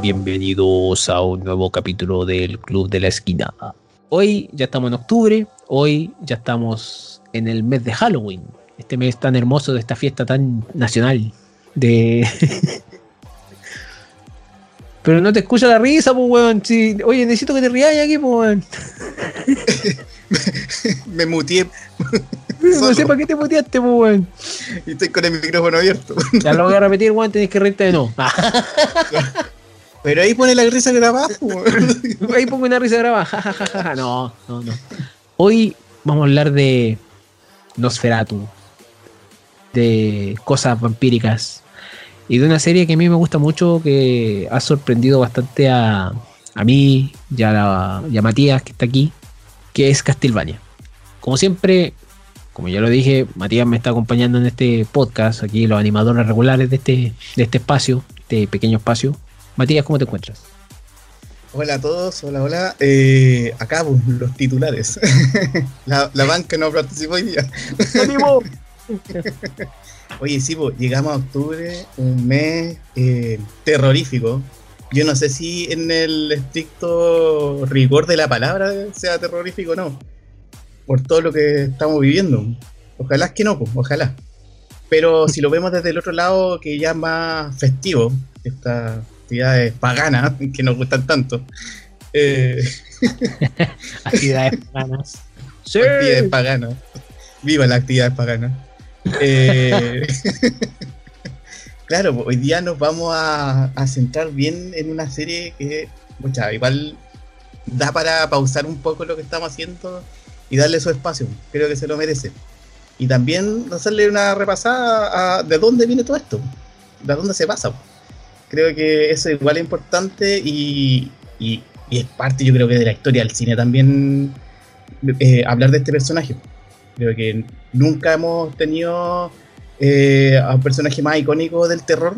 bienvenidos a un nuevo capítulo del Club de la Esquina. Hoy ya estamos en octubre, hoy ya estamos en el mes de Halloween, este mes tan hermoso de esta fiesta tan nacional de... Pero no te escucha la risa, pues, weón. Oye, necesito que te rías aquí, pues, weón. Me muteé. No sé para qué te muteaste, pues, weón. Y estoy con el micrófono abierto. Ya lo voy a repetir, weón. Tenés que reírte de no. Pero ahí pone la risa grabada. Ahí pongo una risa grabada. no, no, no. Hoy vamos a hablar de Nosferatu. De cosas vampíricas y de una serie que a mí me gusta mucho, que ha sorprendido bastante a, a mí y a, Matías, que está aquí, que es Castlevania. Como siempre, como ya lo dije, Matías me está acompañando en este podcast, aquí los animadores regulares de este, de este espacio, este pequeño espacio. Matías, ¿cómo te encuentras? Hola a todos, hola, hola. Eh, acá pues, los titulares. la, la, banca no participó hoy día. Oye, sí, pues, llegamos a octubre, un mes eh, terrorífico. Yo no sé si en el estricto rigor de la palabra sea terrorífico o no, por todo lo que estamos viviendo. Ojalá es que no, pues, ojalá. Pero si lo vemos desde el otro lado, que ya es más festivo, estas actividades paganas que nos gustan tanto. Eh, actividades paganas. Sí. Actividades paganas. Viva las actividades paganas. Eh, claro, hoy día nos vamos a, centrar bien en una serie que, mucha, igual da para pausar un poco lo que estamos haciendo y darle su espacio. Creo que se lo merece. Y también hacerle una repasada a de dónde viene todo esto, de dónde se pasa. Creo que eso igual es importante y, y, es parte, yo creo que de la historia del cine también eh, hablar de este personaje. Creo que nunca hemos tenido eh, a un personaje más icónico del terror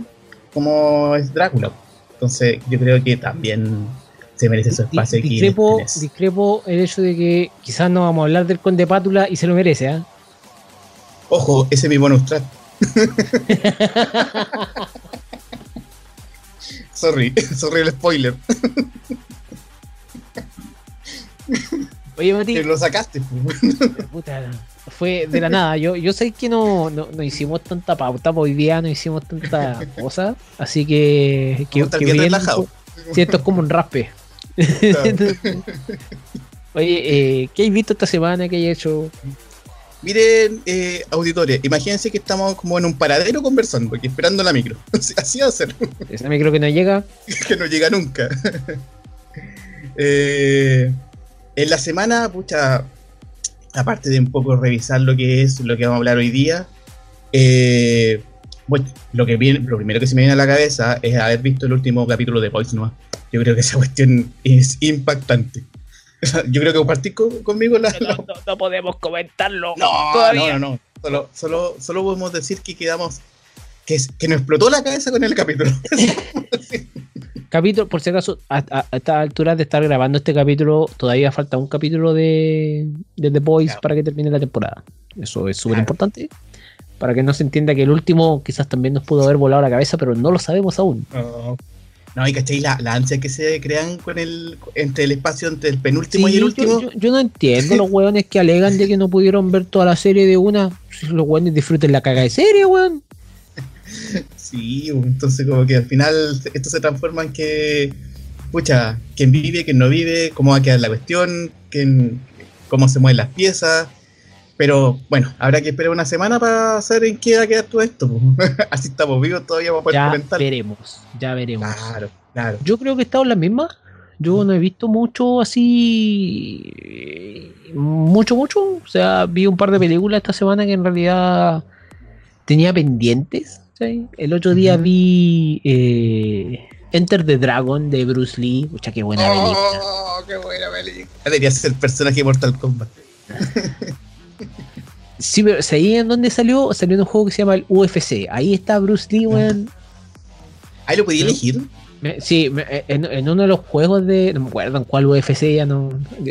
como es Drácula. Entonces, yo creo que también se merece su espacio aquí. Discrepo, discrepo el hecho de que quizás no vamos a hablar del Conde Pátula y se lo merece, ¿eh? Ojo, ese es mi bonus track. sorry, sorry el spoiler. Oye, Mati. Que lo sacaste. Puta, fue de la nada. Yo, yo sé que no, no, hicimos tanta pauta, hoy día no hicimos tanta cosa. Así que. que, que bien relajado. Sí, esto es como un raspe. Oye, eh, ¿qué has visto esta semana? ¿Qué hay hecho? Miren, eh, auditores, imagínense que estamos como en un paradero conversando, porque esperando la micro. Así va a ser. Esa micro que no llega. que no llega nunca. eh, en la semana, pucha, aparte de un poco revisar lo que es lo que vamos a hablar hoy día, eh, bueno, lo, que viene, lo primero que se me viene a la cabeza es haber visto el último capítulo de Noir. Yo creo que esa cuestión es impactante. Yo creo que compartís conmigo la, no, podemos comentarlo. No, todavía. no, no, Solo, solo, solo podemos decir que quedamos. Que, que nos explotó la cabeza con el capítulo. Capítulo, por si acaso, a, esta altura de estar grabando este capítulo, todavía falta un capítulo de, The Boys para que termine la temporada. Eso es súper importante. Para que no se entienda que el último quizás también nos pudo haber volado la cabeza, pero no lo sabemos aún. No, y cachai la, la, ansia que se crean con el entre el espacio entre el penúltimo y el último. Yo, no entiendo los hueones que alegan de que no pudieron ver toda la serie de una. Si los hueones disfruten la caga de serie, weón. Sí, entonces como que al final esto se transforma en que, pucha, quién vive, quién no vive, cómo va a quedar la cuestión, quién, cómo se mueven las piezas. Pero bueno, habrá que esperar una semana para saber en qué va a quedar todo esto. Así estamos vivos todavía para poder ya comentar. veremos, ya veremos. Claro, claro. Yo creo que he estado en la misma. Yo no he visto mucho así. Mucho, mucho. O sea, vi un par de películas esta semana que en realidad tenía pendientes. El otro día vi eh, Enter the Dragon de Bruce Lee. Mucha qué buena película. Oh, qué buena película. Debería ser el personaje de Mortal Kombat. sí, pero ¿sabí en dónde salió? Salió en un juego que se llama el UFC. Ahí está Bruce Lee, weón. ¿Ahí lo podía elegir? Sí, en, uno de los juegos de. No me acuerdo en cuál UFC, ya no,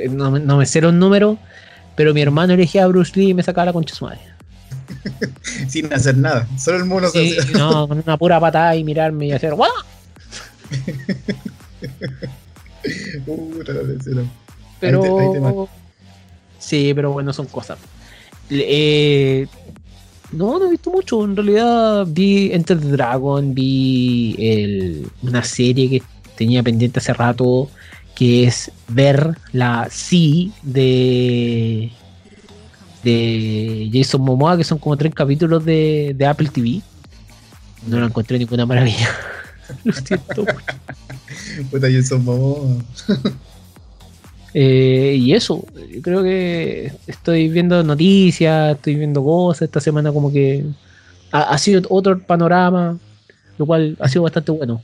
no, me sé los números. Pero mi hermano elegía a Bruce Lee y me sacaba la concha su madre. Sin hacer nada, solo el mono sí, No, con una pura patada y mirarme y hacer ¡guau! tercera. Pero. Ahí te- ahí te sí, pero bueno, son cosas. Eh, no, no he visto mucho. En realidad vi Enter the Dragon, vi el- una serie que tenía pendiente hace rato, que es ver la C de de Jason Momoa, que son como tres capítulos de, de Apple TV. No la encontré ninguna maravilla. Lo siento. Puta, yo son Momoa. Eh, y eso, yo creo que estoy viendo noticias, estoy viendo cosas. Esta semana, como que ha, ha sido otro panorama, lo cual ha sido bastante bueno.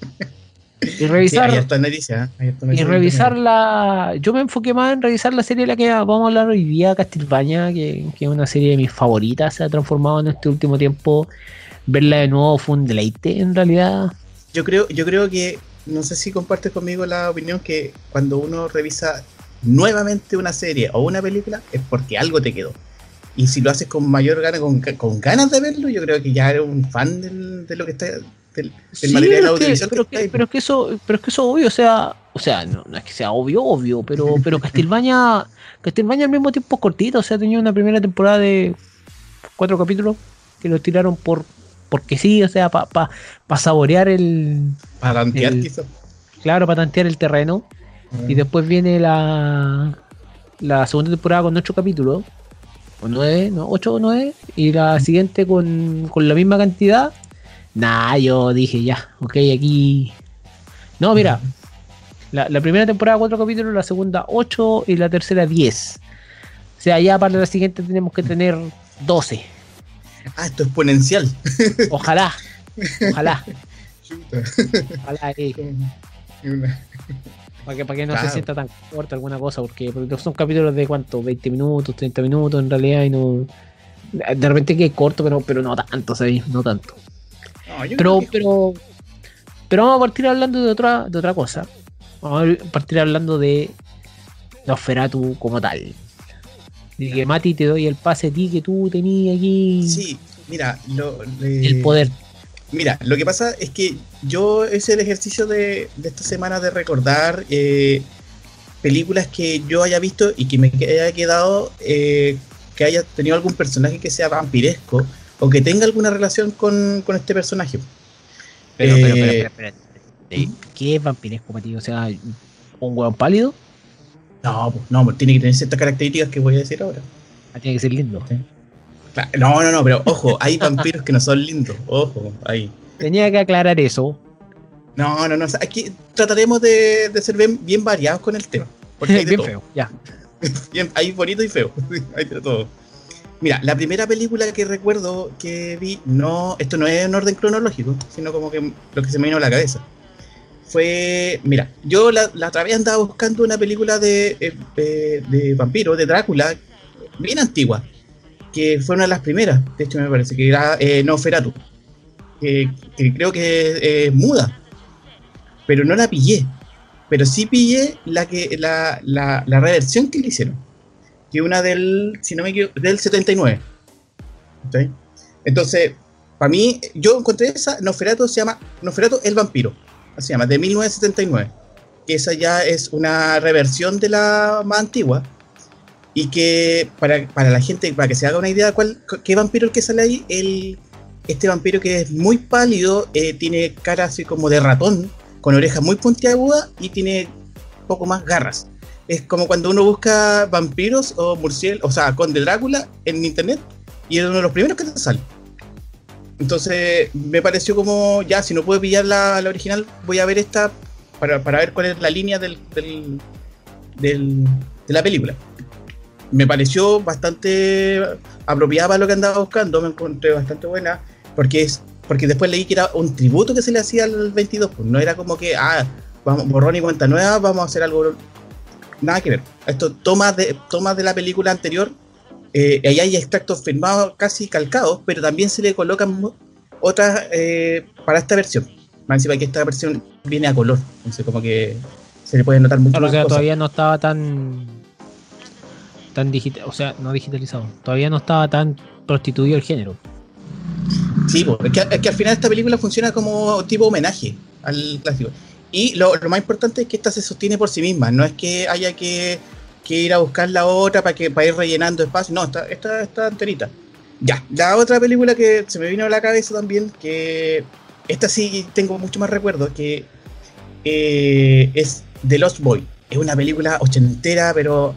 Y Sí, revisar, está noticia. ¿eh? Y revisar la. Yo me enfoqué más en revisar la serie de la que vamos a hablar hoy día, Castlevania, que, que es una serie de mis favoritas. Se ha transformado en este último tiempo. Verla de nuevo fue un deleite, en realidad. Yo creo, yo creo que, no sé si compartes conmigo la opinión que cuando uno revisa nuevamente una serie o una película es porque algo te quedó. Y si lo haces con mayor ganas, con, con ganas de verlo, yo creo que ya eres un fan del- de lo que está, del, del Sí, material pero, es que, audiovisual. pero, que es que eso, pero es que eso es obvio, o sea, o sea, no, no es que sea obvio, obvio, pero, pero Castlevania, Castlevania al mismo tiempo es cortito, o sea, tenía una primera temporada de cuatro capítulos que lo tiraron por porque sí, o sea, para pa, pa saborear el, Para tantear quizás. claro, para tantear el terreno, y después viene la, la segunda temporada con ocho capítulos, o nueve, no, ocho o nueve, y la siguiente con, con la misma cantidad. Nah, yo dije ya, ok, aquí. No, mira, la, la primera temporada cuatro capítulos, la segunda ocho y la tercera diez. O sea, ya para la siguiente tenemos que tener 12. Ah, esto es exponencial. Ojalá, ojalá, Chuta. ojalá, eh, Una- para que, para que no Claro. se sienta tan corta alguna cosa, porque, porque son capítulos de cuánto, 20 minutos, 30 minutos en realidad, y no. De repente que es corto, pero, pero no tanto, ¿sabes? No tanto. No, yo Pero, pero, pero vamos a partir hablando de otra, de otra cosa. Vamos a partir hablando de Nosferatu como tal. Y que Mati te doy el pase a ti que tú tenías aquí Sí, mira, lo, le- el poder. Mira, lo que pasa es que yo es el ejercicio de, de esta semana de recordar eh, películas que yo haya visto y que me haya quedado eh, que haya tenido algún personaje que sea vampiresco o que tenga alguna relación con, con este personaje. Pero, pero, Eh, pero, pero, pero, eh, ¿Qué es vampiresco para ti? O sea, un hueón pálido, No, pues, no, pues, tiene que tener ciertas características que voy a decir ahora. Ah, tiene que ser lindo. Claro, No, no, no, pero ojo, hay vampiros que no son lindos. Ojo, ahí. Tenía que aclarar eso. No, no, no. Aquí trataremos de, de ser bien, bien variados con el tema. Porque hay de Bien todo. feo, ya. Bien, hay bonito y feo. hay de todo. Mira, la primera película que recuerdo que vi, no, esto no es en orden cronológico, sino como que lo que se me vino a la cabeza. Fue, mira, yo la, otra vez andaba buscando una película de, eh, eh, de vampiro, de Drácula, bien antigua, que fue una de las primeras, de hecho me parece, que era eh, Nosferatu, que, creo que es muda, pero no la pillé, pero sí pillé la, que, la, la, la reversión que le hicieron que una del, si no me equivoco, del 79. ¿Ok? Entonces, para mí, yo encontré esa, Nosferatu se llama Nosferatu el vampiro, se llama, de 1979. Que esa ya es una reversión de la más antigua. Y que para, para la gente, para que se haga una idea de cuál, qué vampiro el que sale ahí, el, este vampiro que es muy pálido, eh, tiene cara así como de ratón, con orejas muy puntiagudas y tiene poco más garras es como cuando uno busca vampiros o murciélagos, o sea, Conde Drácula en internet y es uno de los primeros que te sale. Entonces me pareció como, ya, si no puedo pillar la, original, voy a ver esta para, para ver cuál es la línea del, del, del- de la película. Me pareció bastante apropiada para lo que andaba buscando, me encontré bastante buena, porque es porque después leí que era un tributo que se le hacía al 22, pues no era como que, ah, vamos, borrón y cuenta nueva, vamos a hacer algo nada que ver. Esto toma de, toma de la película anterior. Eh, ahí hay extractos firmados casi calcados, pero también se le colocan otras eh, para esta versión. Más encima que esta versión viene a color. Entonces como que se le puede notar mucho Claro, o más sea, cosas. todavía no estaba tan. tan digital, o sea, no digitalizado. Todavía no estaba tan prostituido el género. Sí, es, que, es que al final esta película funciona como tipo homenaje al clásico. Y lo, más importante es que esta se sostiene por sí misma, no es que haya que, ir a buscar la otra para, que, para ir rellenando espacio, no, esta, esta, esta enterita. Ya, la otra película que se me vino a la cabeza también, que esta sí tengo mucho más recuerdo, que eh, es The Lost Boy. Es una película ochentera, pero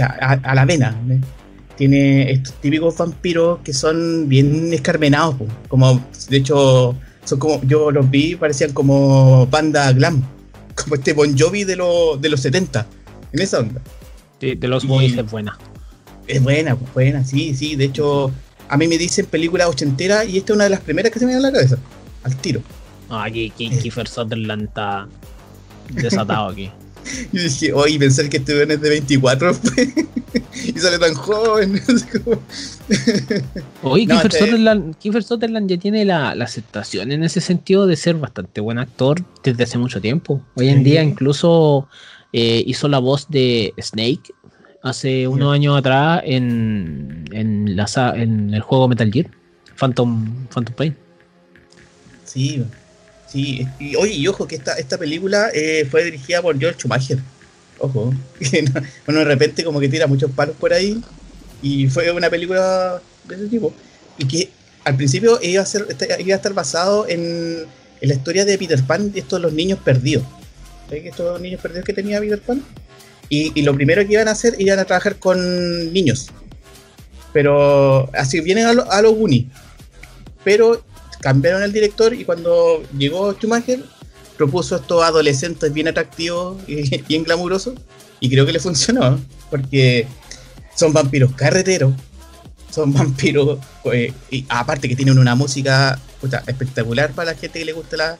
a, la vena. Tiene estos típicos vampiros que son bien escarmenados, como de hecho son como yo los vi parecían como banda glam, como este Bon Jovi de, de los 70, en esa onda. Sí, de los Boys es buena. Es buena, pues buena, sí, sí. De hecho, a mí me dicen película ochentera y esta es una de las primeras que se me viene a la cabeza, al tiro. Ah, aquí, aquí eh. Kiefer Sutherland está desatado aquí. Y dije, oye, pensar que este es de 24 y sale tan joven. oye, Kiefer, Sutherland, ya tiene la, aceptación en ese sentido de ser bastante buen actor desde hace mucho tiempo. Hoy en día incluso eh, hizo la voz de Snake hace unos años atrás en, en, la, en el juego Metal Gear, Phantom, Phantom Pain. Sí, Sí, y oye, y ojo que esta, esta película eh, fue dirigida por George Schumacher. Ojo, bueno, de repente como que tira muchos palos por ahí. Y fue una película de ese tipo. Y que al principio iba a, ser, este, iba a estar basado en, la historia de Peter Pan y estos los niños perdidos. ¿Sabes que estos niños perdidos que tenía Peter Pan? Y, lo primero que iban a hacer, iban a trabajar con niños. Pero así vienen a, lo, a los Goonies. Pero cambiaron el director y cuando llegó Schumacher propuso estos adolescentes bien atractivos y bien glamurosos y creo que le funcionó porque son vampiros carreteros, son vampiros pues, y aparte que tienen una música espectacular para la gente que le gusta la,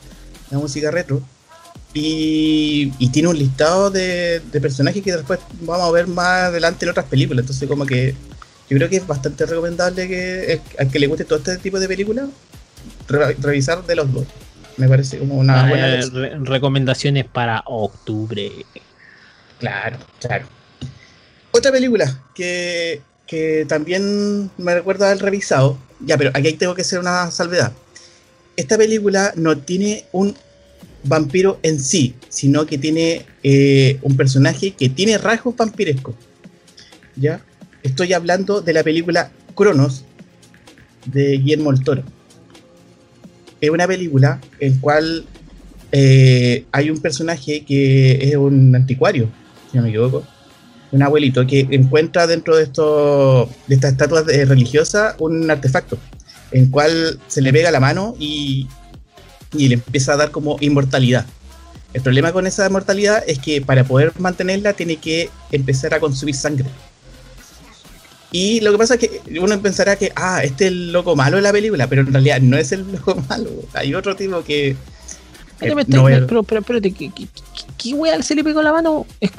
música retro y, tiene un listado de, personajes que después vamos a ver más adelante en otras películas entonces como que yo creo que es bastante recomendable que al que le guste todo este tipo de películas revisar de los dos. Me parece como una buena recomendaciones para octubre. Claro, claro. Otra película que, que también me recuerda haber revisado. Ya, pero aquí tengo que hacer una salvedad. Esta película no tiene un vampiro en sí, sino que tiene eh, un personaje que tiene rasgos vampirescos. ¿Ya? Estoy hablando de la película Cronos de Guillermo el Toro es una película en cual eh, hay un personaje que es un anticuario, si no me equivoco, un abuelito que encuentra dentro de, esto, de estas estatuas religiosas un artefacto, en cual se le pega la mano y, y le empieza a dar como inmortalidad. El problema con esa inmortalidad es que para poder mantenerla tiene que empezar a consumir sangre. Y lo que pasa es que uno pensará que, ah, este es el loco malo de la película, pero en realidad no es el loco malo. Hay otro tipo que. Eh, pero, pero, espérate, ¿qué, qué, qué se le pegó la mano? Es,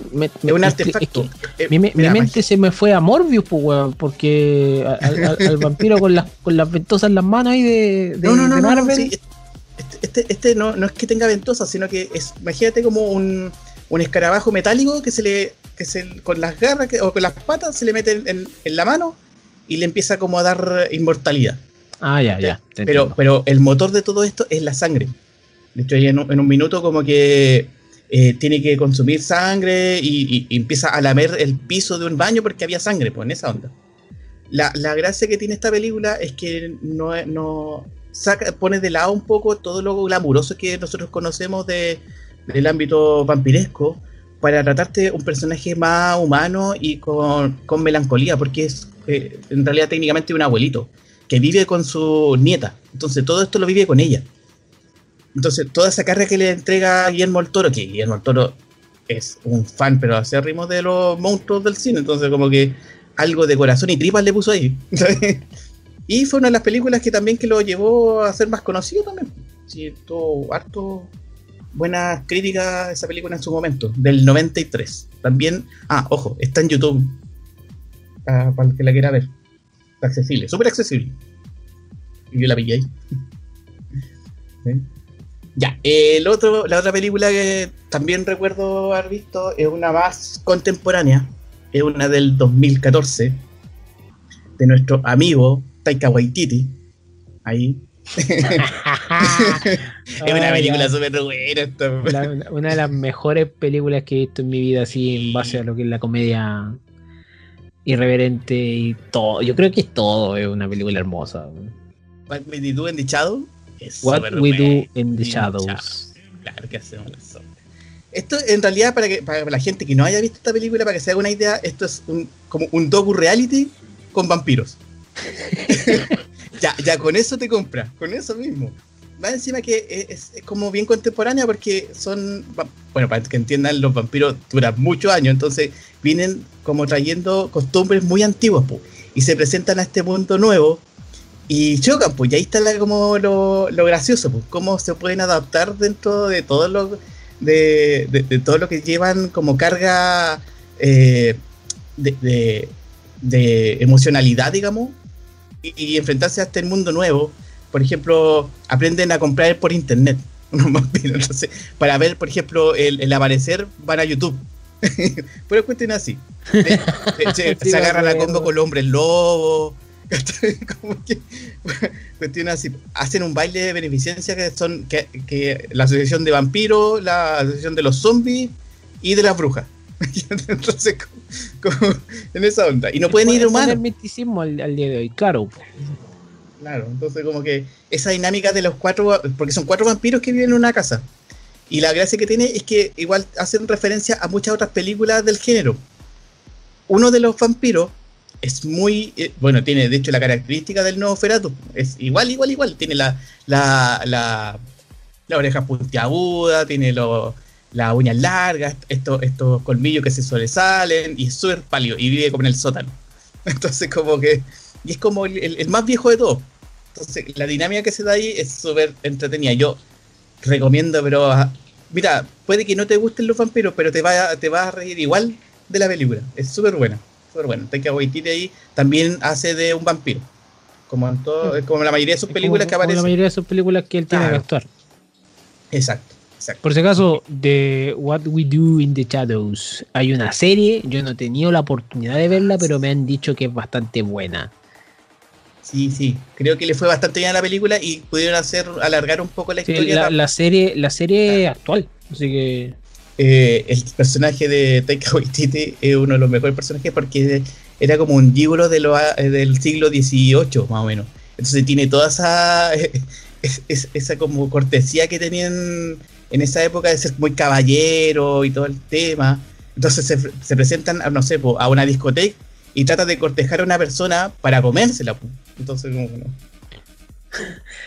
un artefacto. Eh, mi, mente se me fue a Morbius, pues, weón, porque al, vampiro con las, con las ventosas en las manos ahí de, de, no, no, no, Marvel. Este, este no, no es que tenga ventosas, sino que es, imagínate como un, un escarabajo metálico que se le que se, con las garras o con las patas se le mete en, la mano y le empieza como a dar inmortalidad. Ah, ya, ya. Pero, pero el motor de todo esto es la sangre. De hecho, en un, en un minuto como que eh, tiene que consumir sangre y, empieza a lamer el piso de un baño porque había sangre, pues en esa onda. La, la gracia que tiene esta película es que no, no saca, pone de lado un poco todo lo glamuroso que nosotros conocemos de, del ámbito vampiresco para tratarte un personaje más humano y con, melancolía, porque es eh, en realidad técnicamente un abuelito que vive con su nieta. Entonces todo esto lo vive con ella. Entonces toda esa carga que le entrega Guillermo el Toro, que Guillermo el Toro es un fan, pero hace ritmo de los monstruos del cine, entonces como que algo de corazón y tripas le puso ahí. y fue una de las películas que también que lo llevó a ser más conocido también. Sí, todo harto buenas críticas esa película en su momento, del 93. También, ah, ojo, está en YouTube. para el que la quiera ver. Está accesible, súper accesible. Y yo la pillé ahí. Ya, el otro, la otra película que también recuerdo haber visto es una más contemporánea. Es una del 2014. De nuestro amigo Taika Waititi. Ahí. es una película súper buena. Esta. una de las mejores películas que he visto en mi vida, así en base a lo que es la comedia irreverente y todo. Yo creo que es todo, es una película hermosa. What We Do in the Shadows. What We Do in the Shadows. Claro que hacemos eso. Esto, en realidad, para, que, para la gente que no haya visto esta película, para que se haga una idea, esto es un, como un docu reality con vampiros. ya, ya con eso te compras, con eso mismo. Va encima que es, como bien contemporánea porque son, bueno, para que entiendan, los vampiros duran muchos años, entonces vienen como trayendo costumbres muy antiguas y se presentan a este mundo nuevo y chocan, pues, y ahí está como lo, gracioso, pues, cómo se pueden adaptar dentro de todo lo, de, todo lo que llevan como carga eh, de, emocionalidad, digamos, y, enfrentarse a este mundo nuevo. Por ejemplo, aprenden a comprar por internet Entonces, para ver, por ejemplo, el, aparecer, van a YouTube. Pero cuestión así. Se, se, agarra la combo con los hombres lobos. como que, cuestión así. Hacen un baile de beneficencia que son que, la asociación de vampiros, la asociación de los zombies y de las brujas. Entonces, como, en esa onda. Y no pueden ir humanos. el misticismo al, día de hoy, claro. Claro, entonces como que esa dinámica de los cuatro, porque son cuatro vampiros que viven en una casa. Y la gracia que tiene es que igual hacen referencia a muchas otras películas del género. Uno de los vampiros es muy, eh, bueno, tiene de hecho la característica del nuevo Ferato, es igual, igual, igual, tiene la, la, la, la oreja puntiaguda, tiene lo, las uñas largas, estos, estos colmillos que se sobresalen, y es súper pálido, y vive como en el sótano. Entonces como que, y es como el, más viejo de todos. Entonces la dinámica que se da ahí es súper entretenida. Yo recomiendo, pero ah, mira, puede que no te gusten los vampiros, pero te va, te va a reír igual de la película. Es súper buena bueno, Taika Waititi ahí también hace de un vampiro. Como en todo, mm. como la mayoría de sus películas que aparecen. Como la mayoría de sus películas que él tiene que actuar. Exacto, exacto. Por si acaso, de What We Do in the Shadows, hay una serie, yo no he tenido la oportunidad de verla, pero me han dicho que es bastante buena. Sí, sí, creo que le fue bastante bien a la película y pudieron hacer alargar un poco la historia. La, serie, la serie actual, así que eh, el personaje de Taika Waititi es uno de los mejores personajes porque era como un libro de lo, del siglo XVIII, más o menos. Entonces tiene toda esa, esa como cortesía que tenían en esa época de ser muy caballero y todo el tema. Entonces se, se presentan, no sé, a una discoteca y trata de cortejar a una persona para comérsela. Entonces, como,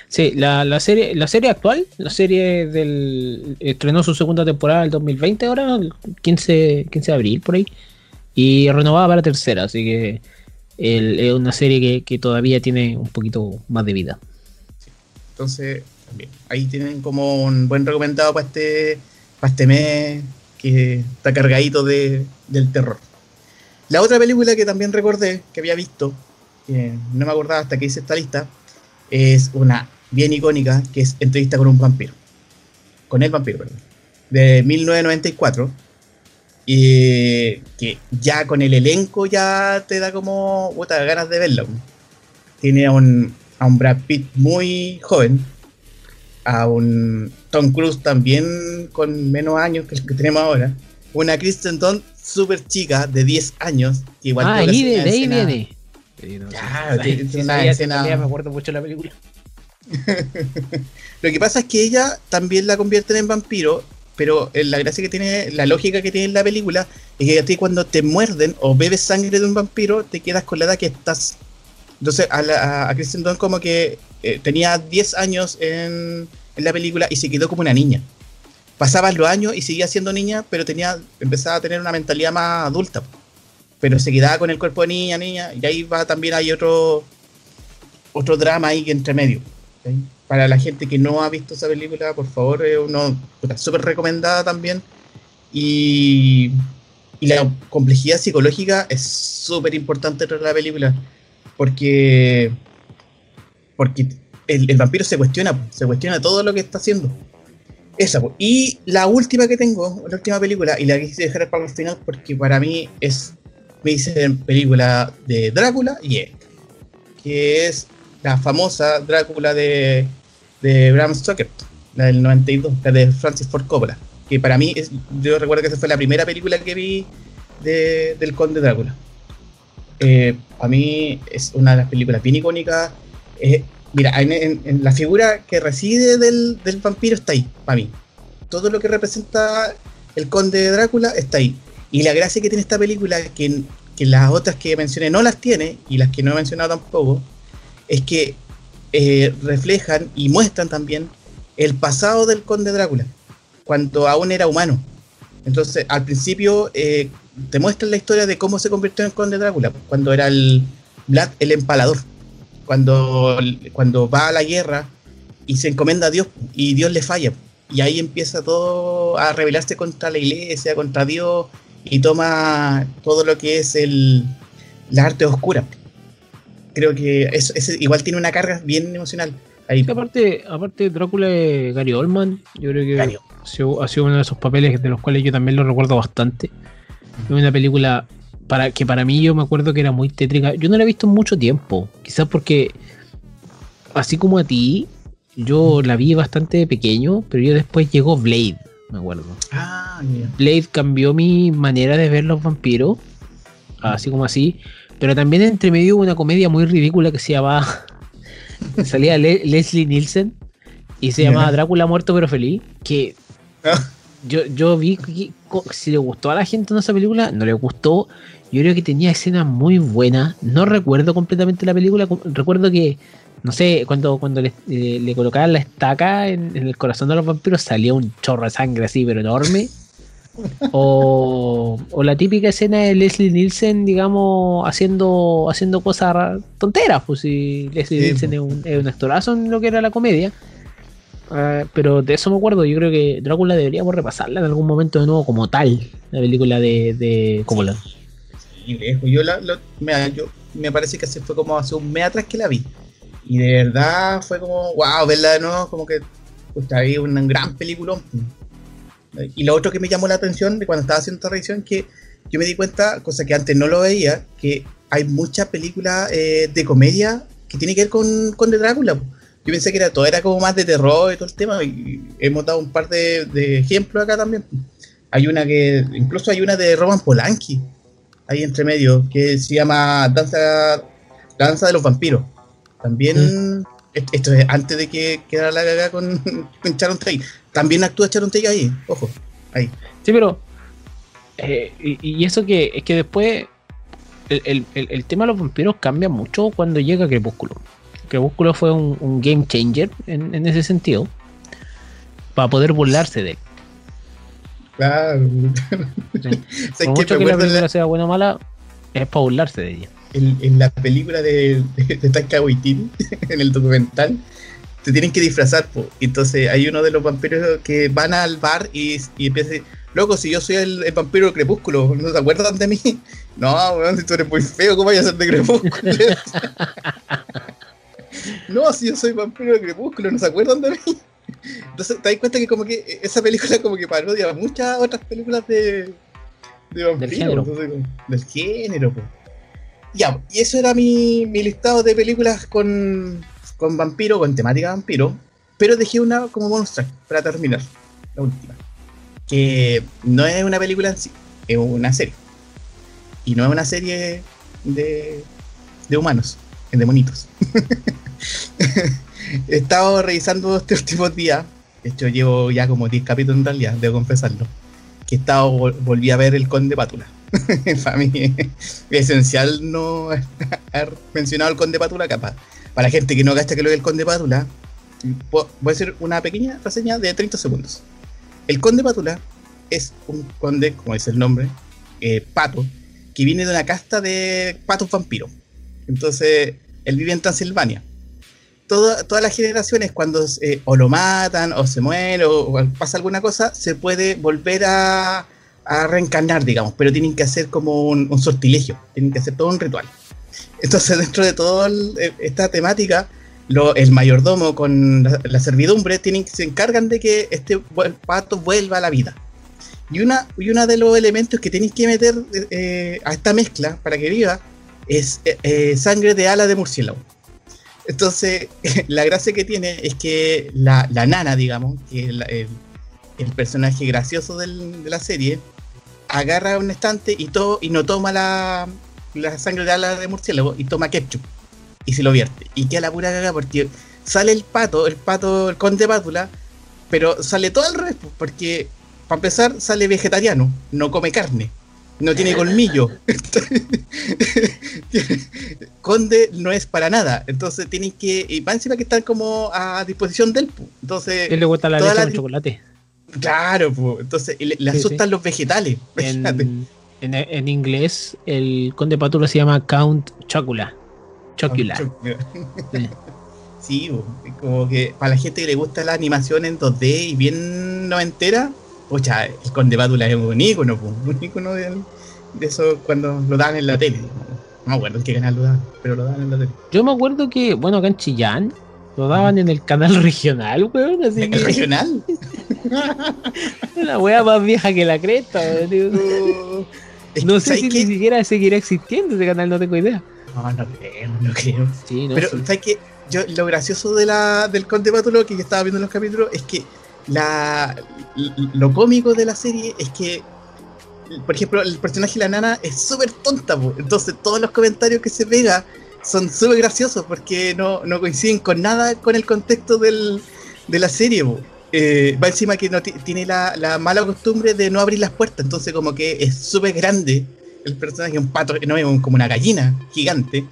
Sí, la, serie, la serie actual, la serie del. estrenó su segunda temporada el 2020 ahora, el 15, 15 de abril, por ahí. Y renovada para la tercera, así que es una serie que, todavía tiene un poquito más de vida. Entonces, ahí tienen como un buen recomendado para este, para este mes que está cargadito de, del terror. La otra película que también recordé, que había visto, que no me acordaba hasta que hice esta lista, es una bien icónica, que es Entrevista con un vampiro. Con el vampiro, perdón. De 1994. Y que ya con el elenco ya te da como puta, ganas de verla. Tiene a un, a un Brad Pitt muy joven. A un Tom Cruise también con menos años que el que tenemos ahora. Una Kristen Dunst súper chica de 10 años. igual ah, ahí de, ahí viene me acuerdo mucho de la película. Lo que pasa es que ella también la convierten en vampiro, pero la gracia que tiene, la lógica que tiene la película es que a ti cuando te muerden o bebes sangre de un vampiro, te quedas con la edad que estás. Entonces a, a, Kristen Dunst como que eh, tenía 10 años en, en, la película y se quedó como una niña. Pasaban los años y seguía siendo niña, pero tenía empezaba a tener una mentalidad más adulta pero se quedaba con el cuerpo de niña, niña, y ahí va también hay otro otro drama ahí entre medio. Para la gente que no ha visto esa película, por favor, es uno súper recomendada también. Y, y, la complejidad psicológica es súper importante de la película, porque, porque el, vampiro se cuestiona, se cuestiona todo lo que está haciendo. Esa, y la última que tengo, la última película, y la quise dejar para el final porque para mí es me dicen película de Drácula y que es la famosa Drácula de, Bram Stoker, la del 92, la de Francis Ford Coppola, que para mí, yo recuerdo que esa fue la primera película que vi de, del Conde Drácula. Eh, a mí es una de las películas bien icónicas. Eh, mira, en, la figura que reside del, vampiro está ahí, para mí. Todo lo que representa el Conde de Drácula está ahí. Y la gracia que tiene esta película, que, que las otras que mencioné no las tiene, y las que no he mencionado tampoco, es que eh, reflejan y muestran también el pasado del conde Drácula, cuando aún era humano. Entonces, al principio eh, te muestran la historia de cómo se convirtió en conde Drácula, cuando era el Vlad el empalador, cuando, cuando va a la guerra y se encomienda a Dios y Dios le falla. Y ahí empieza todo a rebelarse contra la iglesia, contra Dios, y toma todo lo que es el, la arte oscura creo que eso, igual tiene una carga bien emocional. Ahí. aparte, aparte Drácula Gary Oldman, yo creo que ha sido, uno de esos papeles de los cuales yo también lo recuerdo bastante. Es una película para que para mí yo me acuerdo que era muy tétrica. Yo no la he visto en mucho tiempo, quizás porque así como a ti, yo la vi bastante pequeño, pero yo después llegó Blade, me acuerdo. Ah, Blade cambió mi manera de ver los vampiros, así como así. Pero también entre medio hubo una comedia muy ridícula que se llamaba. salía Leslie Nielsen y se llamaba Drácula muerto pero feliz. Que ah. Yo, yo vi que, si le gustó a la gente en esa película, no le gustó. Yo creo que tenía escenas muy buenas. No recuerdo completamente la película. Recuerdo que, no sé, cuando, cuando le, eh, colocaban la estaca en, en, el corazón de los vampiros salía un chorro de sangre así, pero enorme. O, la típica escena de Leslie Nielsen, digamos, haciendo, haciendo cosas tonteras, pues si Leslie Nielsen es un, es un, actorazo en lo que era la comedia. Ah, pero de eso me acuerdo, yo creo que Drácula deberíamos repasarla en algún momento de nuevo como tal, la película de, de Coppola. Yo, la, yo me parece que fue como hace un mes atrás que la vi. Y de verdad fue como, wow, verla de nuevo, como que pues, ahí un gran peliculón. Y lo otro que me llamó la atención de cuando estaba haciendo esta revisión, que yo me di cuenta, cosa que antes no lo veía, que hay muchas películas eh, de comedia que tienen que ver con, con de Drácula. Yo pensé que era todo, era como más de terror y todo el tema, y hemos dado un par de, ejemplos acá también. Hay una que, incluso hay una de Roman Polanski, ahí entre medio, que se llama Danza, Danza de los Vampiros. También, mm. esto es antes de que quedara la gaga con, con Sharon Tate. También actúa Sharon Tate ahí, ojo, ahí. Sí, pero. Eh, y, eso que es que después. El, tema de los vampiros cambia mucho cuando llega Crepúsculo. Crepúsculo fue un, game changer en, ese sentido. Para poder burlarse de él. Claro. Por mucho que la película sea buena o mala, es para burlarse de ella. En, la película de, de, de Taika Waititi, en el documental, te tienen que disfrazar, po. Entonces hay uno de los vampiros que van al bar y, y empieza a decir, loco, si yo soy el, vampiro crepúsculo, ¿no se acuerdan de mí? No, weón, si tú eres muy feo, ¿cómo vayas a ser de crepúsculo? No, si yo soy vampiro de crepúsculo, ¿no se acuerdan de mí? Entonces te das cuenta que como que esa película como que parodia muchas otras películas de, de vampiros. Del género. del género, Ya, y eso era mi, mi listado de películas con, con vampiro, con temática vampiro, pero dejé una como bonus track para terminar, la última. Que no es una película en sí, es una serie. Y no es una serie de, de humanos, es de monitos. He estado revisando estos últimos días, de hecho llevo ya como 10 capítulos en realidad, debo confesarlo, que he estado, volví a ver El Conde Pátula. Para mí es esencial no haber mencionado el Conde Pátula capaz para la gente que no gasta que lo es el Conde Pátula, voy a hacer una pequeña reseña de 30 segundos. El Conde Pátula es un conde, como dice el nombre, eh, pato, que viene de una casta de patos vampiros. Entonces, él vive en Transilvania. Todas las generaciones, cuando eh, o lo matan, o se muere, o, pasa alguna cosa, se puede volver a, reencarnar, digamos, pero tienen que hacer como un sortilegio, tienen que hacer todo un ritual. Entonces, dentro de toda eh, esta temática, el mayordomo con la, servidumbre tienen, se encargan de que este pato vuelva a la vida. Y, una, y uno de los elementos que tenéis que meter eh, a esta mezcla para que viva es eh, sangre de ala de murciélago. Entonces, la gracia que tiene es que la, la nana, digamos, que es el, el, personaje gracioso de la serie, agarra un estante y, y no toma la, la sangre de ala de murciélago y toma ketchup y se lo vierte. Y queda la pura caga porque sale el pato, el pato, el conde pátula, pero sale todo al revés, porque para empezar sale vegetariano, no come carne, no tiene colmillo. conde no es para nada, entonces tienen que, y va encima que están como a disposición del Entonces, le gusta la leche con chocolate? Claro, entonces le, asustan los vegetales. En, en, inglés, el conde pátula se llama Count Chocula. Chocula. Sí, como que para la gente que le gusta la animación en 2D y bien noventera, pucha, el Conde Bátula es un ícono, un ícono de, eso cuando lo dan en la tele. No me acuerdo en qué canal lo dan, pero lo dan en la tele. Yo me acuerdo que, bueno, acá en Chillán, lo daban en el canal regional, weón. Así ¿El regional? la wea más vieja que la cresta, weón. No, sé si ni siquiera seguirá existiendo ese canal, no tengo idea. No, no creo, no creo. Sí, no, pero, ¿sabes qué? yo, lo gracioso de la, del Conde Pátulo que yo estaba viendo en los capítulos es que la, lo cómico de la serie es que, por ejemplo, el personaje de la nana es súper tonta, entonces todos los comentarios que se pega son súper graciosos porque no, no, coinciden con nada con el contexto del, de la serie. Eh, va encima que no tiene la, la, mala costumbre de no abrir las puertas, entonces como que es súper grande el personaje, un pato, no, como una gallina gigante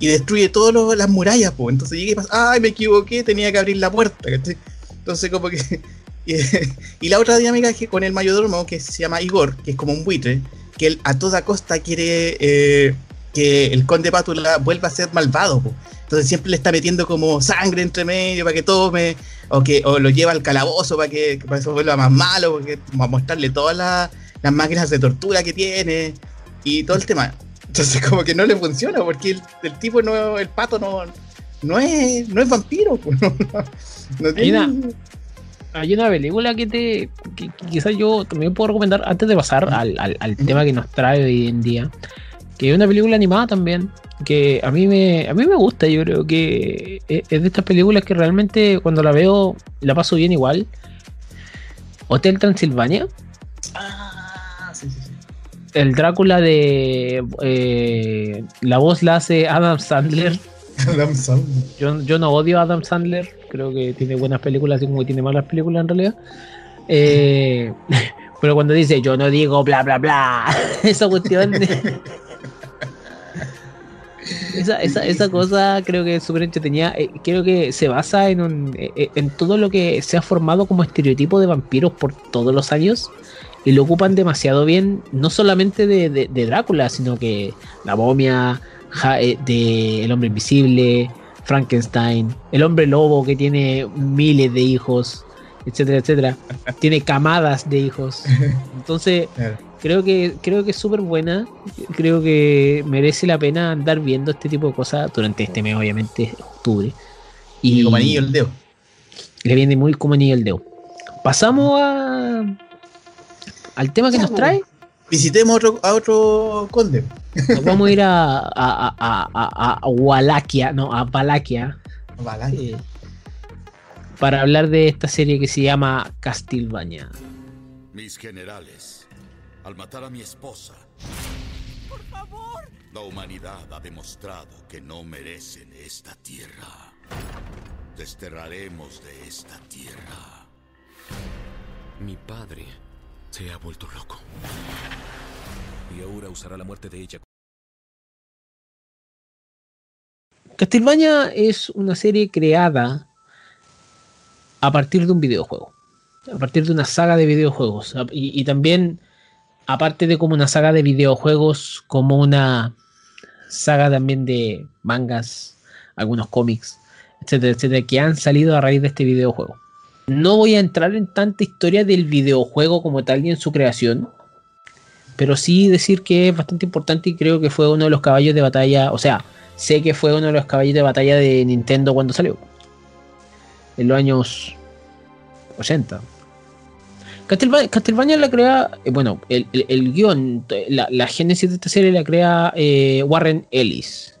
y destruye todas las murallas, pues. Entonces llega y pasa, ay, me equivoqué, tenía que abrir la puerta, Entonces como que... y, la otra dinámica es que con el mayordomo, que se llama Igor, que es como un buitre, que él a toda costa quiere eh, que el conde Pátula vuelva a ser malvado, pues. Entonces siempre le está metiendo como sangre entre medio para que tome, o que o lo lleva al calabozo para que, para eso vuelva más malo, porque, a mostrarle todas las, las máquinas de tortura que tiene y todo el tema. Entonces como que no le funciona porque el, tipo no, el pato no, no es, no es vampiro. Pues, hay, una, película que te quizás yo también puedo recomendar antes de pasar al, tema que nos trae hoy en día. Que es una película animada también. Que a mí me, a mí me gusta. Yo creo que es de estas películas que realmente cuando la veo la paso bien igual. Hotel Transilvania. Ah, sí, sí, sí el Drácula de eh, la voz la hace Adam Sandler. Adam Sandler. Yo, no odio a Adam Sandler, creo que tiene buenas películas, así como tiene malas películas en realidad. Eh, pero cuando dice yo no digo bla bla bla, esa cuestión. esa, esa, esa, cosa creo que es súper entretenida. Eh, creo que se basa en, un, en todo lo que se ha formado como estereotipo de vampiros por todos los años y lo ocupan demasiado bien, no solamente de, Drácula, sino que la momia, eh, de El hombre invisible, Frankenstein, el hombre lobo que tiene miles de hijos, etcétera, etcétera. tiene camadas de hijos. Entonces, creo que creo que es súper buena. Creo que merece la pena andar viendo este tipo de cosas durante este mes, obviamente, octubre. Y, como anillo el dedo. Le viene muy como anillo el dedo. Pasamos a al tema que nos trae. Visitemos a otro conde. vamos a ir a, a, a, a, Walakia, no, a Valaquia. Eh, para hablar de esta serie que se llama Castilbaña. Mis generales, al matar a mi esposa, por favor, la humanidad ha demostrado que no merecen esta tierra. Desterraremos de esta tierra. Mi padre se ha vuelto loco. Y ahora usará la muerte de ella. Castlevania es una serie creada a partir de un videojuego. A partir de una saga de videojuegos. Y, también, aparte de como una saga de videojuegos, como una saga también de mangas, algunos cómics, etcétera, etcétera, que han salido a raíz de este videojuego. No voy a entrar en tanta historia del videojuego como tal y en su creación, pero sí decir que es bastante importante y creo que fue uno de los caballos de batalla, o sea, sé que fue uno de los caballos de batalla de Nintendo cuando salió, en los años 80. Castlevania, la crea, eh, bueno, el, guion, la, génesis de esta serie la crea eh, Warren Ellis.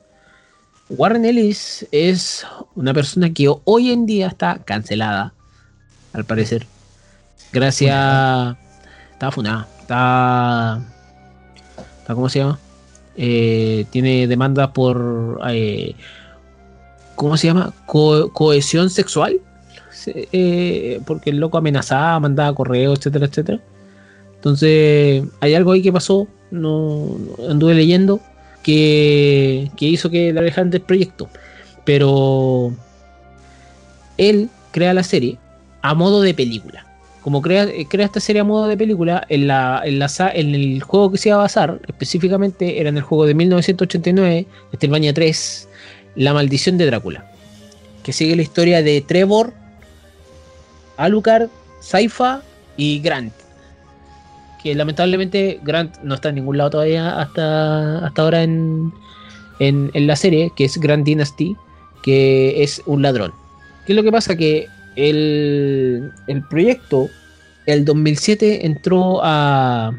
Warren Ellis es una persona que hoy en día está cancelada, al parecer. Gracias. Está funada. Está. ¿Cómo se llama? Eh, tiene demandas por. Eh, ¿Cómo se llama? cohesión sexual. Eh, porque el loco amenazaba, mandaba correos, etcétera, etcétera. Entonces, hay algo ahí que pasó. No, anduve leyendo que, hizo que la alejaran del proyecto. Pero él crea la serie a modo de película. Como crea, crea esta serie a modo de película, en, la, en, la, en el juego que se iba a basar, específicamente era en el juego de 1989, Castlevania 3, La maldición de Drácula. Que sigue la historia de Trevor, Alucard, Saifa y Grant que lamentablemente Grant no está en ningún lado todavía hasta, hasta ahora en, en, la serie, que es Grand Dynasty, que es un ladrón. ¿Qué es lo que pasa? Que el, el proyecto, el 2007, entró a,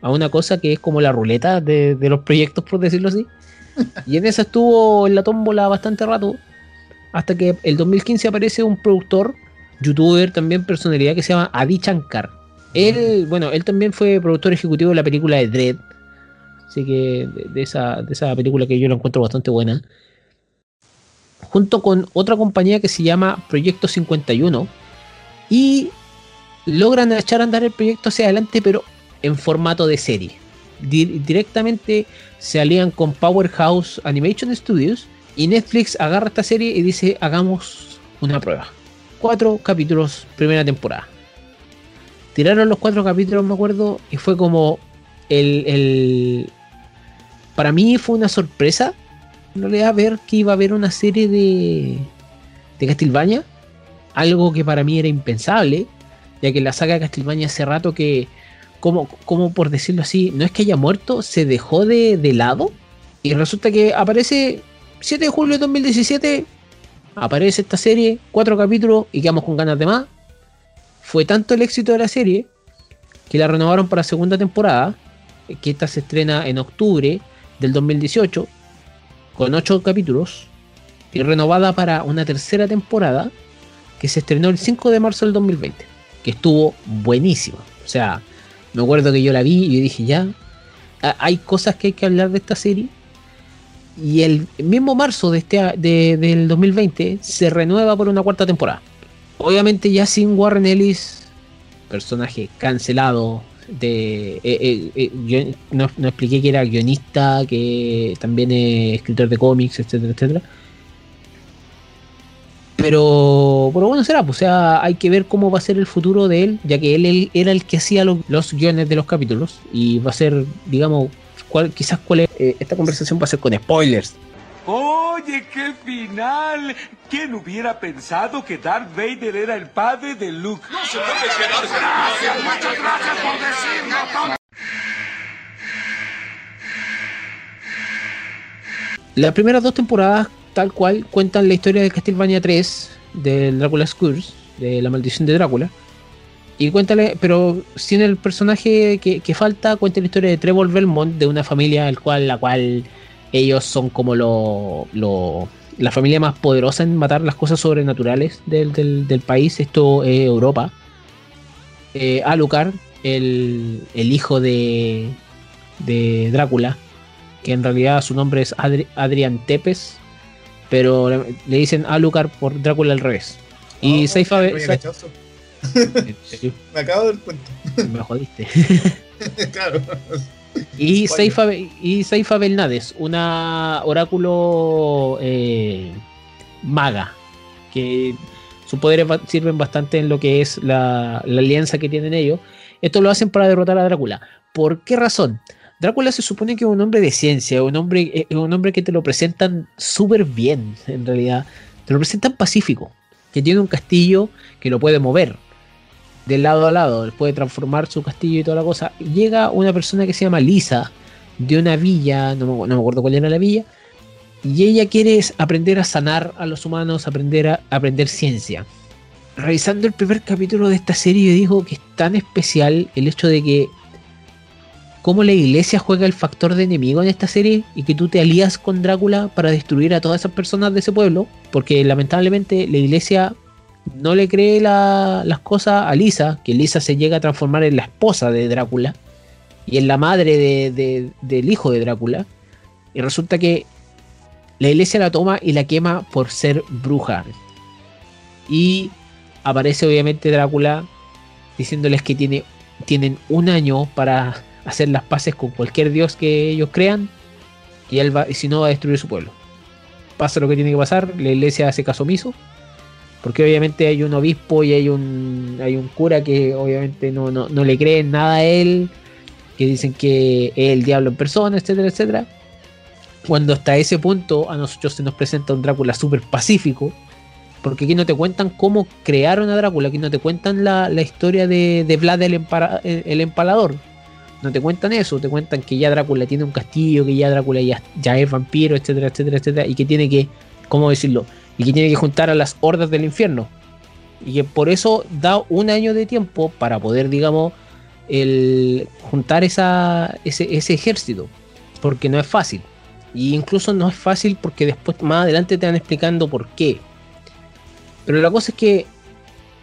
a una cosa que es como la ruleta de, de los proyectos, por decirlo así. Y en esa estuvo en la tómbola bastante rato, hasta que el 2015 aparece un productor, youtuber, también personalidad, que se llama Adi Chankar él, bueno, él también fue productor ejecutivo de la película de Dread. Así que de, esa, de esa película que yo la encuentro bastante buena. Junto con otra compañía que se llama Proyecto 51. Y logran echar a andar el proyecto hacia adelante, pero en formato de serie. directamente se alían con Powerhouse Animation Studios. Y Netflix agarra esta serie y dice: Hagamos una prueba. Cuatro capítulos, primera temporada tiraron los cuatro capítulos, me acuerdo, y fue como el, para mí fue una sorpresa le a ver que iba a haber una serie de de Castlevania, algo que para mí era impensable, ya que la saga de Castlevania hace rato que como, como por decirlo así, no es que haya muerto, se dejó de, de lado y resulta que aparece 7 de julio de 2017 aparece esta serie, cuatro capítulos y quedamos con ganas de más. Fue tanto el éxito de la serie que la renovaron para segunda temporada, que esta se estrena en octubre del 2018, con ocho capítulos, y renovada para una tercera temporada que se estrenó el 5 de marzo del 2020, que estuvo buenísima. O sea, me acuerdo que yo la vi y dije, ya, hay cosas que hay que hablar de esta serie. Y el mismo marzo de este, del 2020 se renueva por una cuarta temporada. Obviamente ya sin Warren Ellis, personaje cancelado. De, eh, eh, eh, no, expliqué que era guionista, que también es escritor de cómics, etcétera, etcétera. Pero, pero bueno, será, pues, o sea, hay que ver cómo va a ser el futuro de él, ya que él, era el que hacía los, los, guiones de los capítulos y va a ser, digamos, cuál, quizás cuál es, esta conversación va a ser con spoilers, Oye, qué final. ¿Quién hubiera pensado que Darth Vader era el padre de Luke? No se puede quedarse. Gracias, muchas gracias por decirlo. Las primeras dos temporadas, tal cual, cuentan la historia de Castlevania 3, del Drácula's Curse, de la maldición de Drácula. Y cuéntale, pero sin el personaje que, que falta, cuenta la historia de Trevor Belmont, de una familia al cual, la cual ellos son como lo, la familia más poderosa en matar las cosas sobrenaturales del, país. Esto es Europa. Eh, Alucard, el, hijo de, de Drácula, que en realidad su nombre es Adrian Tepes, pero le, dicen Alucard por Drácula al revés. Y oh, Saifa. me acabo de dar cuenta. Me jodiste. claro. Y Seifa, y Seifa Belnades, una oráculo eh, maga, que sus poderes sirven bastante en lo que es la, alianza que tienen ellos. Esto lo hacen para derrotar a Drácula. ¿Por qué razón? Drácula se supone que es un hombre de ciencia, un hombre, es eh, un hombre que te lo presentan súper bien, en realidad. Te lo presentan pacífico, que tiene un castillo que lo puede mover, de lado a lado, puede transformar su castillo y toda la cosa. Llega una persona que se llama Lisa, de una villa, no me, acuerdo cuál era la villa, y ella quiere aprender a sanar a los humanos, aprender a aprender ciencia. Revisando el primer capítulo de esta serie, digo que es tan especial el hecho de que cómo la iglesia juega el factor de enemigo en esta serie y que tú te alías con Drácula para destruir a todas esas personas de ese pueblo, porque lamentablemente la iglesia no le cree las cosas a Lisa, que Lisa se llega a transformar en la esposa de Drácula y en la madre del hijo de Drácula, y resulta que la iglesia la toma y la quema por ser bruja. Y aparece obviamente Drácula diciéndoles que tiene, tienen un año para hacer las paces con cualquier dios que ellos crean y él va, y si no va a destruir su pueblo. Pasa lo que tiene que pasar, la iglesia hace caso omiso, porque obviamente hay un obispo y hay un, hay un cura que obviamente no, no, no le creen nada a él, que dicen que es el diablo en persona, etcétera, etcétera. Cuando hasta ese punto a nosotros se nos presenta un Drácula súper pacífico, porque aquí no te cuentan cómo crearon a Drácula, aquí no te cuentan la, historia de, de Vlad el, el, empalador. No te cuentan eso, te cuentan que ya Drácula tiene un castillo, que ya Drácula ya, ya es vampiro, etcétera, etcétera, etcétera, y que tiene que, ¿cómo decirlo? Y que tiene que juntar a las hordas del infierno. Y que por eso da un año de tiempo para poder, digamos, el juntar esa, ese, ejército. Porque no es fácil. Y incluso no es fácil porque después más adelante te van explicando por qué. Pero la cosa es que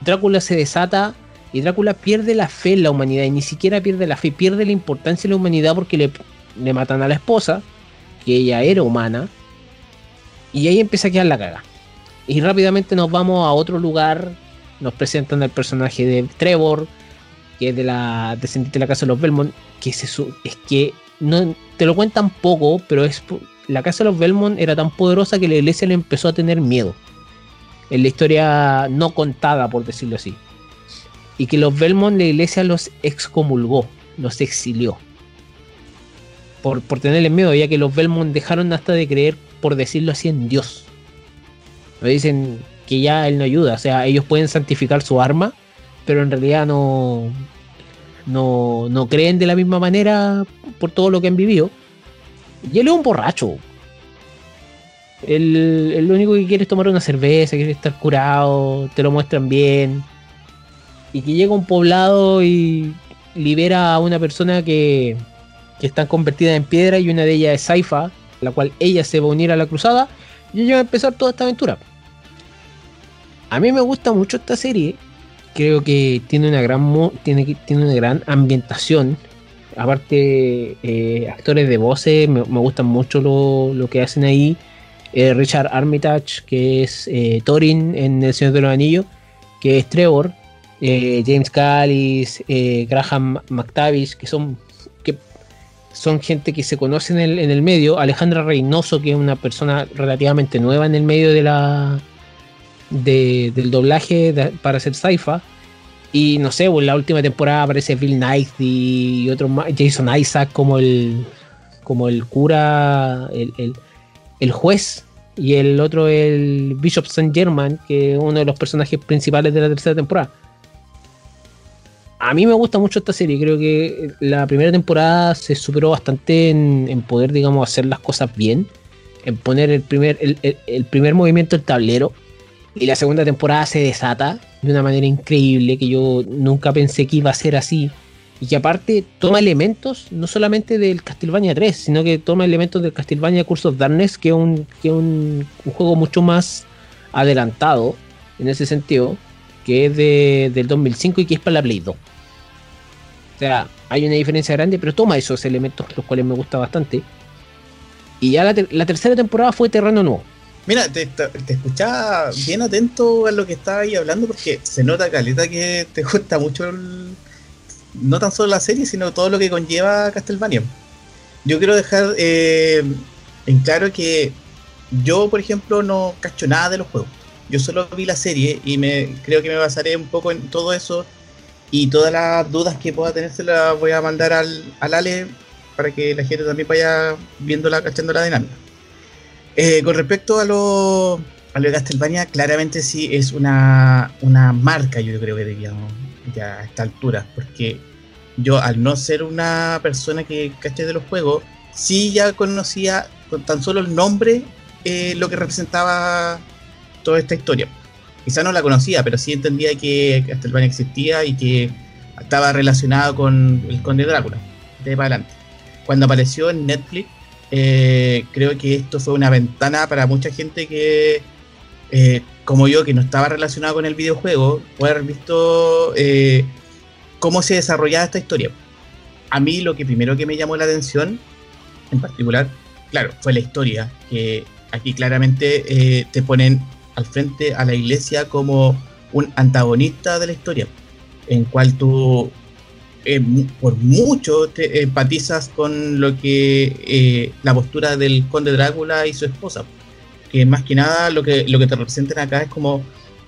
Drácula se desata y Drácula pierde la fe en la humanidad y ni siquiera pierde la fe, pierde la importancia de la humanidad porque le, le matan a la esposa, que ella era humana, y ahí empieza a quedar la caga. Y rápidamente nos vamos a otro lugar, nos presentan al personaje de Trevor, que es de la descendiente de la casa de los Belmont, que es, es que no te lo cuentan poco, pero es la casa de los Belmont era tan poderosa que la iglesia le empezó a tener miedo. En la historia no contada, por decirlo así. Y que los Belmont la iglesia los excomulgó, los exilió. Por, por tenerles miedo, ya que los Belmont dejaron hasta de creer, por decirlo así, en Dios. Me dicen que ya él no ayuda. O sea, ellos pueden santificar su arma, pero en realidad no, no, no creen de la misma manera por todo lo que han vivido. Y él es un borracho. Él, lo único que quiere es tomar una cerveza, quiere estar curado, te lo muestran bien. Y que llega a un poblado y libera a una persona que, que está convertida en piedra y una de ellas es Saifa, la cual ella se va a unir a la cruzada y ella va a empezar toda esta aventura. A mí me gusta mucho esta serie. Creo que tiene una gran tiene, tiene una gran ambientación. Aparte eh, actores de voces me, gustan mucho lo, que hacen ahí. Eh, Richard Armitage que es eh, Thorin en El Señor de los Anillos que es Trevor. James Callis Graham McTavish que son que son gente que se conoce en el, en el medio. Alejandra Reynoso que es una persona relativamente nueva en el medio de la del doblaje para hacer Saifa. Y no sé, en la última temporada aparece Bill Knight y otro Jason Isaac como el, como el cura, el, juez, y el otro el Bishop St. German, que es uno de los personajes principales de la tercera temporada. A mí me gusta mucho esta serie, creo que la primera temporada se superó bastante en, poder, digamos, hacer las cosas bien, en poner el primer, el primer movimiento del tablero, y la segunda temporada se desata de una manera increíble que yo nunca pensé que iba a ser así. Y que aparte toma elementos no solamente del Castlevania 3, sino que toma elementos del Castlevania Curse of Darkness, que es un, un, juego mucho más adelantado en ese sentido, que es de, del 2005 y que es para la Play 2. O sea, hay una diferencia grande, pero toma esos elementos, los cuales me gusta bastante. Y ya la, la tercera temporada fue Terreno Nuevo. Mira, te, escuchaba bien atento a lo que estaba ahí hablando porque se nota, Caleta, que te gusta mucho no tan solo la serie, sino todo lo que conlleva Castlevania. Yo quiero dejar eh, en claro que yo, por ejemplo, no cacho nada de los juegos. Yo solo vi la serie y me creo que me basaré un poco en todo eso y todas las dudas que pueda tener se las voy a mandar al, al Ale para que la gente también vaya viéndola, cachando la dinámica. Eh, con respecto a lo, a lo de Castlevania, claramente sí es una, una marca, yo creo que diríamos, ya a esta altura, porque yo al no ser una persona que caché de los juegos, sí ya conocía con tan solo el nombre eh, lo que representaba toda esta historia. Quizá no la conocía, pero sí entendía que Castlevania existía y que estaba relacionado con el Conde Drácula. de para adelante. Cuando apareció en Netflix, eh, creo que esto fue una ventana para mucha gente que, eh, como yo, que no estaba relacionado con el videojuego, puede haber visto eh, cómo se desarrollaba esta historia. A mí lo que primero que me llamó la atención, en particular, claro, fue la historia, que aquí claramente te ponen al frente a la iglesia como un antagonista de la historia, en cual tú eh, por mucho te empatizas con lo que eh, la postura del conde Drácula y su esposa, que más que nada lo que, lo que te representan acá es como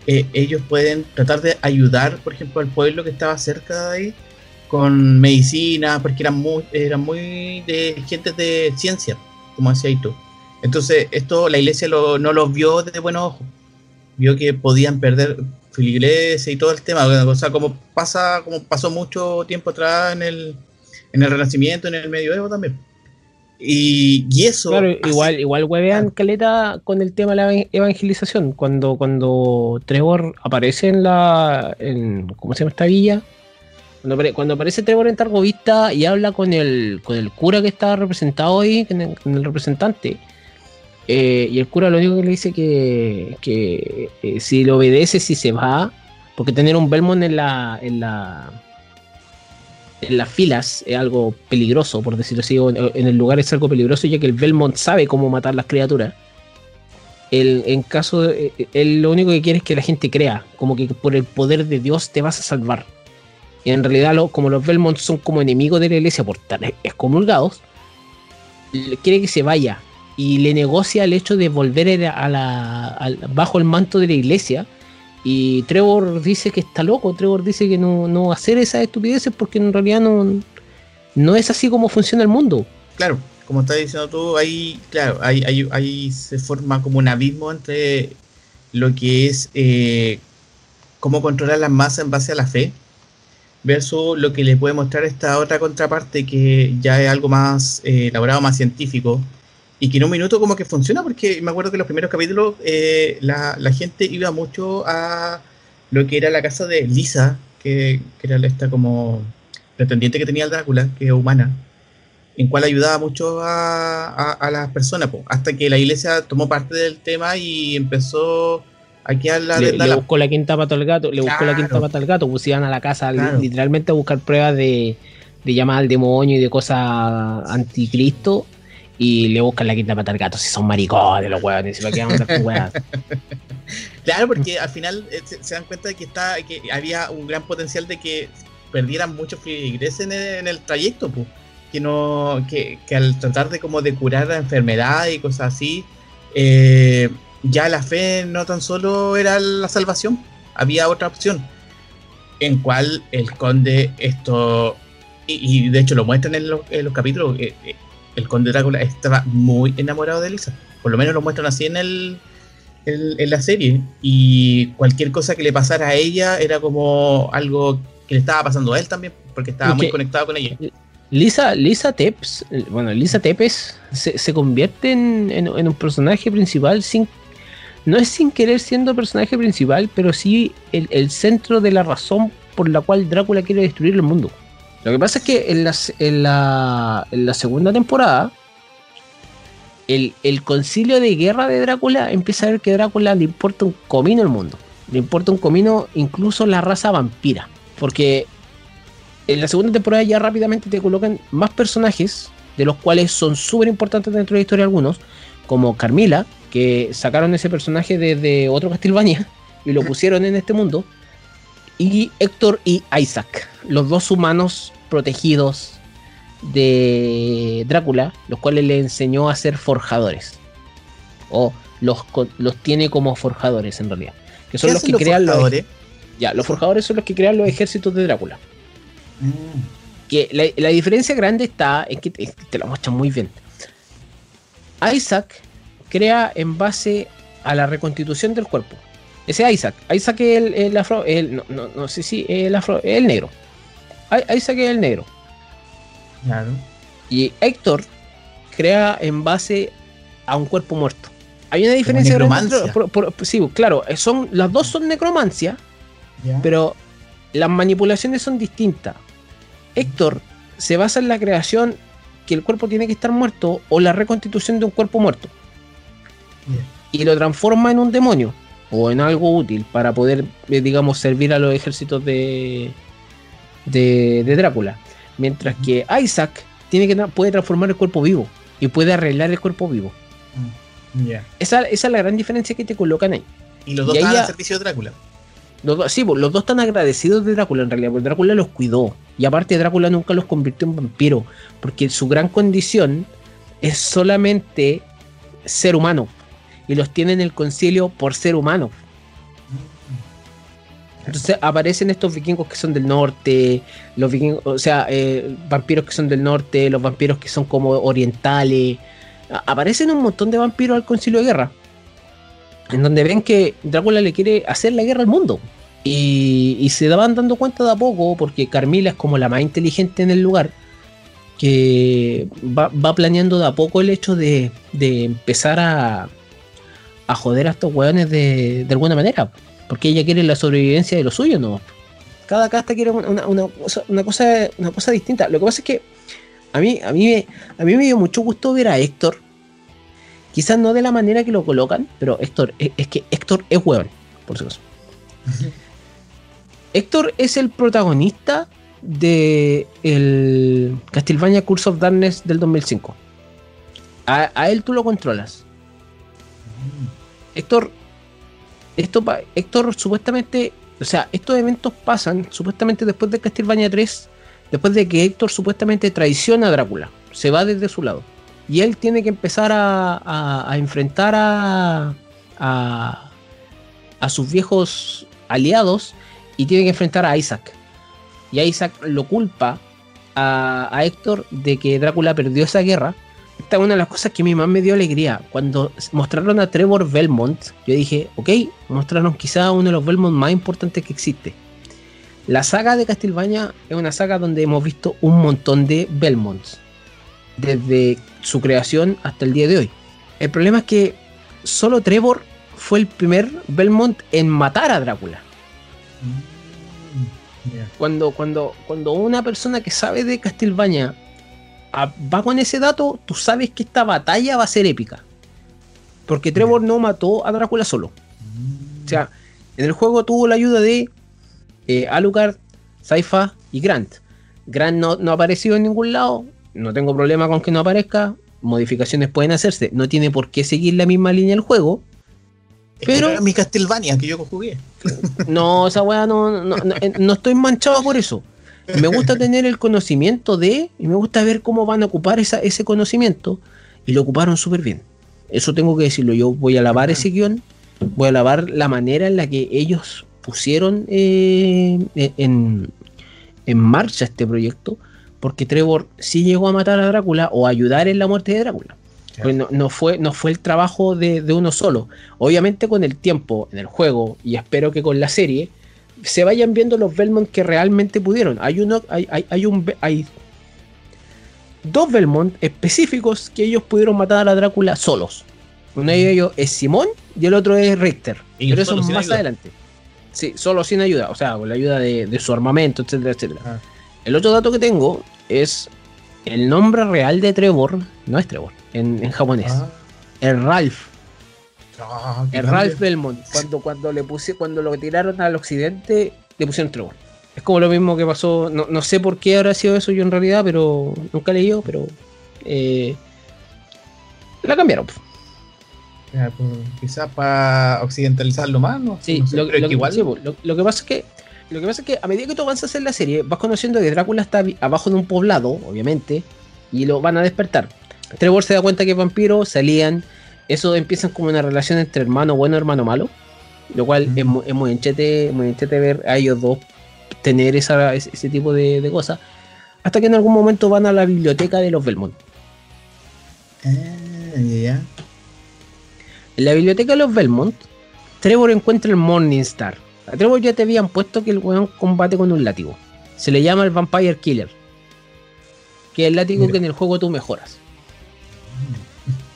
eh, ellos pueden tratar de ayudar, por ejemplo, al pueblo que estaba cerca de ahí con medicina, porque eran muy, eran muy de gente de ciencia, como decías tú. Entonces, esto la iglesia no los vio de buenos ojos. Vio que podían perder filigreses y todo el tema, o sea, como pasa, como pasó mucho tiempo atrás en el, en el Renacimiento, en el Medioevo también. Y, y eso. Claro, igual, igual huevean caleta con el tema de la evangelización. Cuando, cuando Trevor aparece en la. En, ¿Cómo se llama esta villa? Cuando, cuando aparece Trevor en Targovista y habla con el, con el cura que está representado ahí, con el representante eh, y el cura lo único que le dice que, que eh, si le obedece, si se va, porque tener un Belmont en la, en la en las filas es algo peligroso, por decirlo así, en el lugar es algo peligroso, ya que el Belmont sabe cómo matar las criaturas. El, en caso de, eh, él lo único que quiere es que la gente crea, como que por el poder de Dios te vas a salvar. Y en realidad, como los Belmont son como enemigos de la iglesia por estar excomulgados, quiere que se vaya, y le negocia el hecho de volver bajo el manto de la iglesia. Y Trevor dice que está loco, Trevor dice que no, hacer esas estupideces porque en realidad no, no es así como funciona el mundo. Claro, como estás diciendo tú, ahí, claro, ahí, ahí, se forma como un abismo entre lo que es eh, cómo controlar las masas en base a la fe versus lo que le puede mostrar esta otra contraparte que ya es algo más eh, elaborado, más científico, y que en un minuto como que funciona, porque me acuerdo que en los primeros capítulos eh, la, gente iba mucho a lo que era la casa de Lisa, que, era esta como pretendiente que tenía el Drácula, que es humana, en cual ayudaba mucho a, las personas, hasta que la iglesia tomó parte del tema y empezó a quedar la... Le, le buscó la quinta pata al gato, le buscó la quinta pata al gato, pusieron a la casa literalmente a buscar pruebas de, de llamar al demonio y de cosas anticristo y le buscan la quinta pata al gato si son maricones los huevones, si lo quedan Claro, porque al final eh, se, dan cuenta de que está que había un gran potencial de que perdieran muchos feligreses en el, en el trayecto, pues. Que no que, que, al tratar de como de curar la enfermedad y cosas así, eh, ya la fe no tan solo era la salvación, había otra opción en cual el conde esto y, de hecho lo muestran en los, en los capítulos eh, el conde Drácula estaba muy enamorado de Elisa. Por lo menos lo muestran así en el, en, la serie. Y cualquier cosa que le pasara a ella era como algo que le estaba pasando a él también, porque estaba muy conectado con ella. Lisa, Lisa Tepes, bueno, Lisa Tepes se, convierte en, un personaje principal sin. No es sin querer siendo personaje principal, pero sí el, el centro de la razón por la cual Drácula quiere destruir el mundo. Lo que pasa es que en, la, segunda temporada, el, concilio de guerra de Drácula empieza a ver que Drácula le importa un comino el mundo. Le importa un comino incluso la raza vampira. Porque en la segunda temporada ya rápidamente te colocan más personajes, de los cuales son súper importantes dentro de la historia algunos, como Carmila, que sacaron ese personaje desde otro Castlevania y lo pusieron en este mundo y Héctor y Isaac, los dos humanos protegidos de Drácula, los cuales le enseñó a ser forjadores. O los, los tiene como forjadores en realidad. Que son los que crean los. Ya, los forjadores son los que crean los ejércitos de Drácula. Mm. Que la, diferencia grande está en que te, lo muestran muy bien. Isaac crea en base a la reconstitución del cuerpo. Ese Isaac. Isaac es el, afro. El, no, no, sé si el afro. El negro. Isaac es el negro. Claro. Y Héctor crea en base a un cuerpo muerto. Hay una diferencia. Necromancia. sí, claro. Son, las dos son necromancia. Pero las manipulaciones son distintas. Héctor se basa en la creación que el cuerpo tiene que estar muerto o la reconstitución de un cuerpo muerto. Y lo transforma en un demonio o en algo útil para poder, eh, digamos, servir a los ejércitos de, de, Drácula. Mientras que Isaac tiene que, puede transformar el cuerpo vivo y puede arreglar el cuerpo vivo. Mm, esa, esa, es la gran diferencia que te colocan ahí. Y los dos están al servicio de Drácula. Los dos, sí, pues, los dos están agradecidos de Drácula en realidad, porque Drácula los cuidó. Y aparte Drácula nunca los convirtió en vampiro, porque su gran condición es solamente ser humano. Y los tiene en el concilio por ser humano. Entonces aparecen estos vikingos que son del norte, los vikingos, o sea, eh, vampiros que son del norte, los vampiros que son como orientales. Aparecen un montón de vampiros al concilio de guerra en donde ven que Drácula le quiere hacer la guerra al mundo. Y, se daban dando cuenta de a poco, porque Carmila es como la más inteligente en el lugar, que va, planeando de a poco el hecho de, empezar a, a, joder a estos weones de, alguna manera, porque ella quiere la sobrevivencia de lo suyo, ¿no? Cada casta quiere una, una, cosa, una, cosa, una cosa distinta. Lo que pasa es que a mí, a, mí a mí me dio mucho gusto ver a Héctor Quizás no de la manera que lo colocan, pero Héctor, es, que Héctor es hueón, por acaso. Héctor es el protagonista de el Castlevania Curse of Darkness del 2005. A, él tú lo controlas. Héctor, esto, Héctor supuestamente, o sea, estos eventos pasan supuestamente después de Castlevania 3, después de que Héctor supuestamente traiciona a Drácula, se va desde su lado. Y él tiene que empezar a, enfrentar a, a, sus viejos aliados y tiene que enfrentar a Isaac. Y Isaac lo culpa a, Héctor de que Drácula perdió esa guerra. Esta es una de las cosas que a mí más me dio alegría. Cuando mostraron a Trevor Belmont, yo dije, ok, mostraron quizá uno de los Belmont más importantes que existe. La saga de Castlevania es una saga donde hemos visto un montón de Belmonts desde su creación hasta el día de hoy. El problema es que solo Trevor fue el primer Belmont en matar a Drácula. Mm, cuando, cuando, cuando una persona que sabe de Castlevania va con ese dato, tú sabes que esta batalla va a ser épica. Porque Trevor no mató a Drácula solo. O sea, en el juego tuvo la ayuda de eh, Alucard, Saifa y Grant. Grant no, no ha aparecido en ningún lado no tengo problema con que no aparezca, modificaciones pueden hacerse, no tiene por qué seguir la misma línea del juego. pero mi Castlevania que yo jugué. No, esa weá no, eh, no, estoy manchado por eso. Me gusta tener el conocimiento de, y me gusta ver cómo van a ocupar esa, ese conocimiento, y lo ocuparon súper bien. Eso tengo que decirlo. Yo voy a lavar ese guion, voy a lavar la manera en la que ellos pusieron eh, en, en marcha este proyecto porque Trevor sí llegó a matar a Drácula o a ayudar en la muerte de Drácula. Pues no, fue, no fue el trabajo de, uno solo. Obviamente con el tiempo en el juego y espero que con la serie se vayan viendo los Belmont que realmente pudieron. Hay uno, hay, hay, un, hay dos Belmont específicos que ellos pudieron matar a Drácula solos. Uno de ellos es Simón y el otro es Richter. Pero eso más adelante. Sí, solo sin ayuda, o sea, con la ayuda de, su armamento, etcétera, etcétera. Ah. El otro dato que tengo es el nombre real de Trevor, no es Trevor, en, japonés. Ah. Es Ralph. El Ralph Belmont. Cuando, cuando le puse, cuando lo tiraron al occidente, le pusieron Trevor. Es como lo mismo que pasó. No, sé por qué habrá sido eso yo en realidad, pero nunca leí yo, pero eh, la cambiaron. Pues, quizás para occidentalizarlo más, ¿no? Sí, lo, igual. lo, que pasa es que lo que pasa es que a medida que tú avanzas en la serie, vas conociendo que Drácula está abajo de un poblado, obviamente, y lo van a despertar. Trevor se da cuenta que es vampiro, salían, eso empiezan como una relación entre hermano bueno y hermano malo, lo cual es, muy enchete, muy enchete ver a ellos dos tener esa, ese, tipo de, cosas, hasta que en algún momento van a la biblioteca de los Belmont. Ah, en la biblioteca de los Belmont, Trevor encuentra el Morningstar a Trevor ya te habían puesto que el weón combate con un látigo. Se le llama el Vampire Killer. Que es el látigo que en el juego tú mejoras.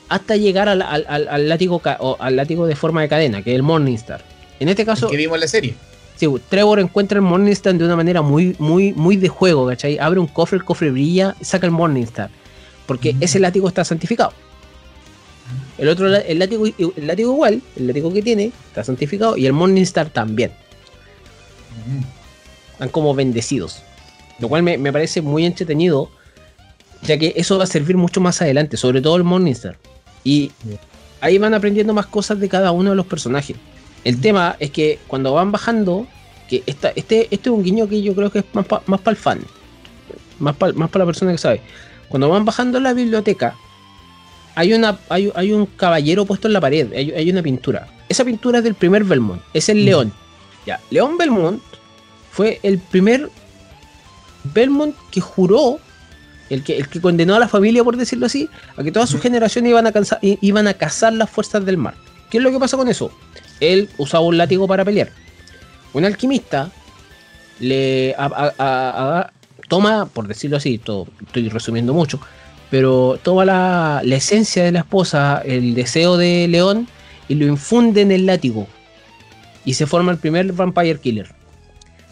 Hasta llegar al, al, látigo al látigo de forma de cadena, que es el Morningstar. En este caso. que vimos en la serie. Sí, Trevor encuentra el Morningstar de una manera muy, muy, muy de juego, ¿cachai? Abre un cofre, el cofre brilla, saca el Morningstar. Porque Mm. ese látigo está santificado. El otro, la- el látigo, el látigo igual, el látigo que tiene, está santificado y el Morningstar también. Mm. Están como bendecidos. Lo cual me, me parece muy entretenido, ya que eso va a servir mucho más adelante, sobre todo el Morningstar. Y ahí van aprendiendo más cosas de cada uno de los personajes. El tema es que cuando van bajando, que esta, este, este es un guiño que yo creo que es más para el fan, más para más pa la persona que sabe. Cuando van bajando la biblioteca, hay, una, hay, hay un caballero puesto en la pared, hay, hay una pintura. Esa pintura es del primer Belmont, es el león. Ya, León Belmont fue el primer Belmont que juró, el que, el que condenó a la familia, por decirlo así, a que todas sus Ujú. generaciones iban a, iban a cazar las fuerzas del mar. ¿Qué es lo que pasa con eso? Él usaba un látigo para pelear. Un alquimista le a- a- a- a- toma, por decirlo así, todo- estoy resumiendo mucho, pero toma la, la esencia de la esposa, el deseo de León, y lo infunde en el látigo. Y se forma el primer Vampire Killer.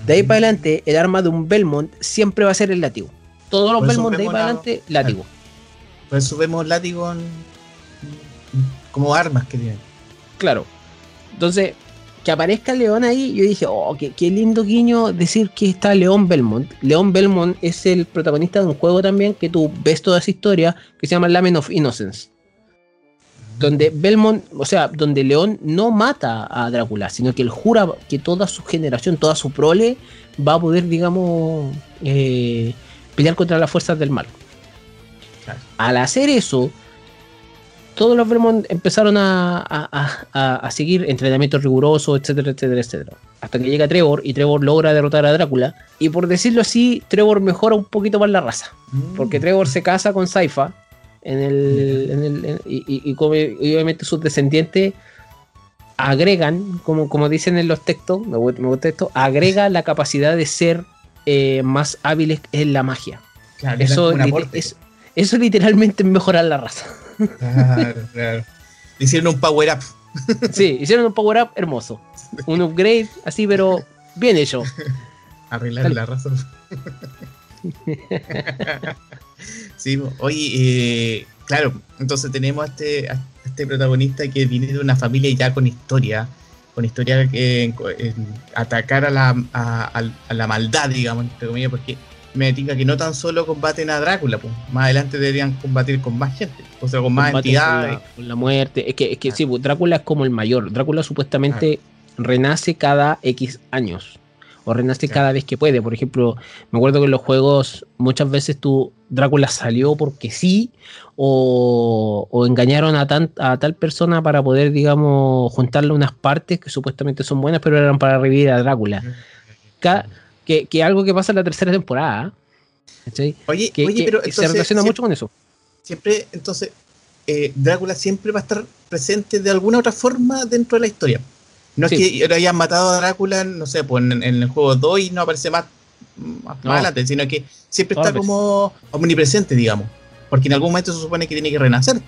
De ahí para adelante, el arma de un Belmont siempre va a ser el látigo. Todos los Belmont de ahí para la- adelante, látigo. Eso vemos látigo en- como armas que tienen. Claro. Entonces, que aparezca León ahí, yo dije, oh, qué, qué lindo guiño decir que está León Belmont. León Belmont es el protagonista de un juego también que tú ves toda esa historia que se llama Lament of Innocence. Donde Belmont, o sea, donde León no mata a Drácula, sino que él jura que toda su generación, toda su prole, va a poder, digamos, eh, pelear contra las fuerzas del mal. Claro. Al hacer eso, todos los Belmont empezaron a, a- a- a- seguir entrenamientos rigurosos, etcétera, etcétera, etcétera. Hasta que llega Trevor y Trevor logra derrotar a Drácula. Y por decirlo así, Trevor mejora un poquito más la raza. Porque Trevor se casa con Saifa. En el, en el- en- y, y- y obviamente sus descendientes agregan, como, como dicen en los textos, me gusta, me gusta esto, agrega la capacidad de ser eh, más hábiles en la magia. Claro, Eso, es- eso literalmente es mejorar la raza. Claro, claro. Hicieron un power up. Sí, hicieron un power up hermoso. Un upgrade así, pero bien hecho. Arreglar Dale. la raza. sí, oye, eh, claro, entonces tenemos a este, a este protagonista que viene de una familia ya con historia, con historia que en- en atacar a la, a, la maldad, digamos, entre comillas, porque me diga que no tan solo combaten a Drácula, pues, más adelante deberían combatir con más gente, o sea, con más Combaten con entidades. la, con la muerte. Es que, es que sí, pues, Drácula es como el mayor. Drácula supuestamente renace cada X años. O renace Claro. cada vez que puede. Por ejemplo, me acuerdo que en los juegos muchas veces tú, Drácula salió porque sí, o, o engañaron a, tan- a tal persona para poder, digamos, juntarle unas partes que supuestamente son buenas, pero eran para revivir a Drácula. Que, que algo que pasa en la tercera temporada. Oye, Que, oye, que pero se relaciona siempre- mucho con eso. siempre, entonces, eh, Drácula siempre va a estar presente de alguna otra forma dentro de la historia. No Sí. es que hayan matado a Drácula, no sé, pues en, en el juego 2 y no aparece más, más, No. adelante, sino que siempre Todas está veces. como omnipresente, digamos. Porque en algún momento se supone que tiene que renacer.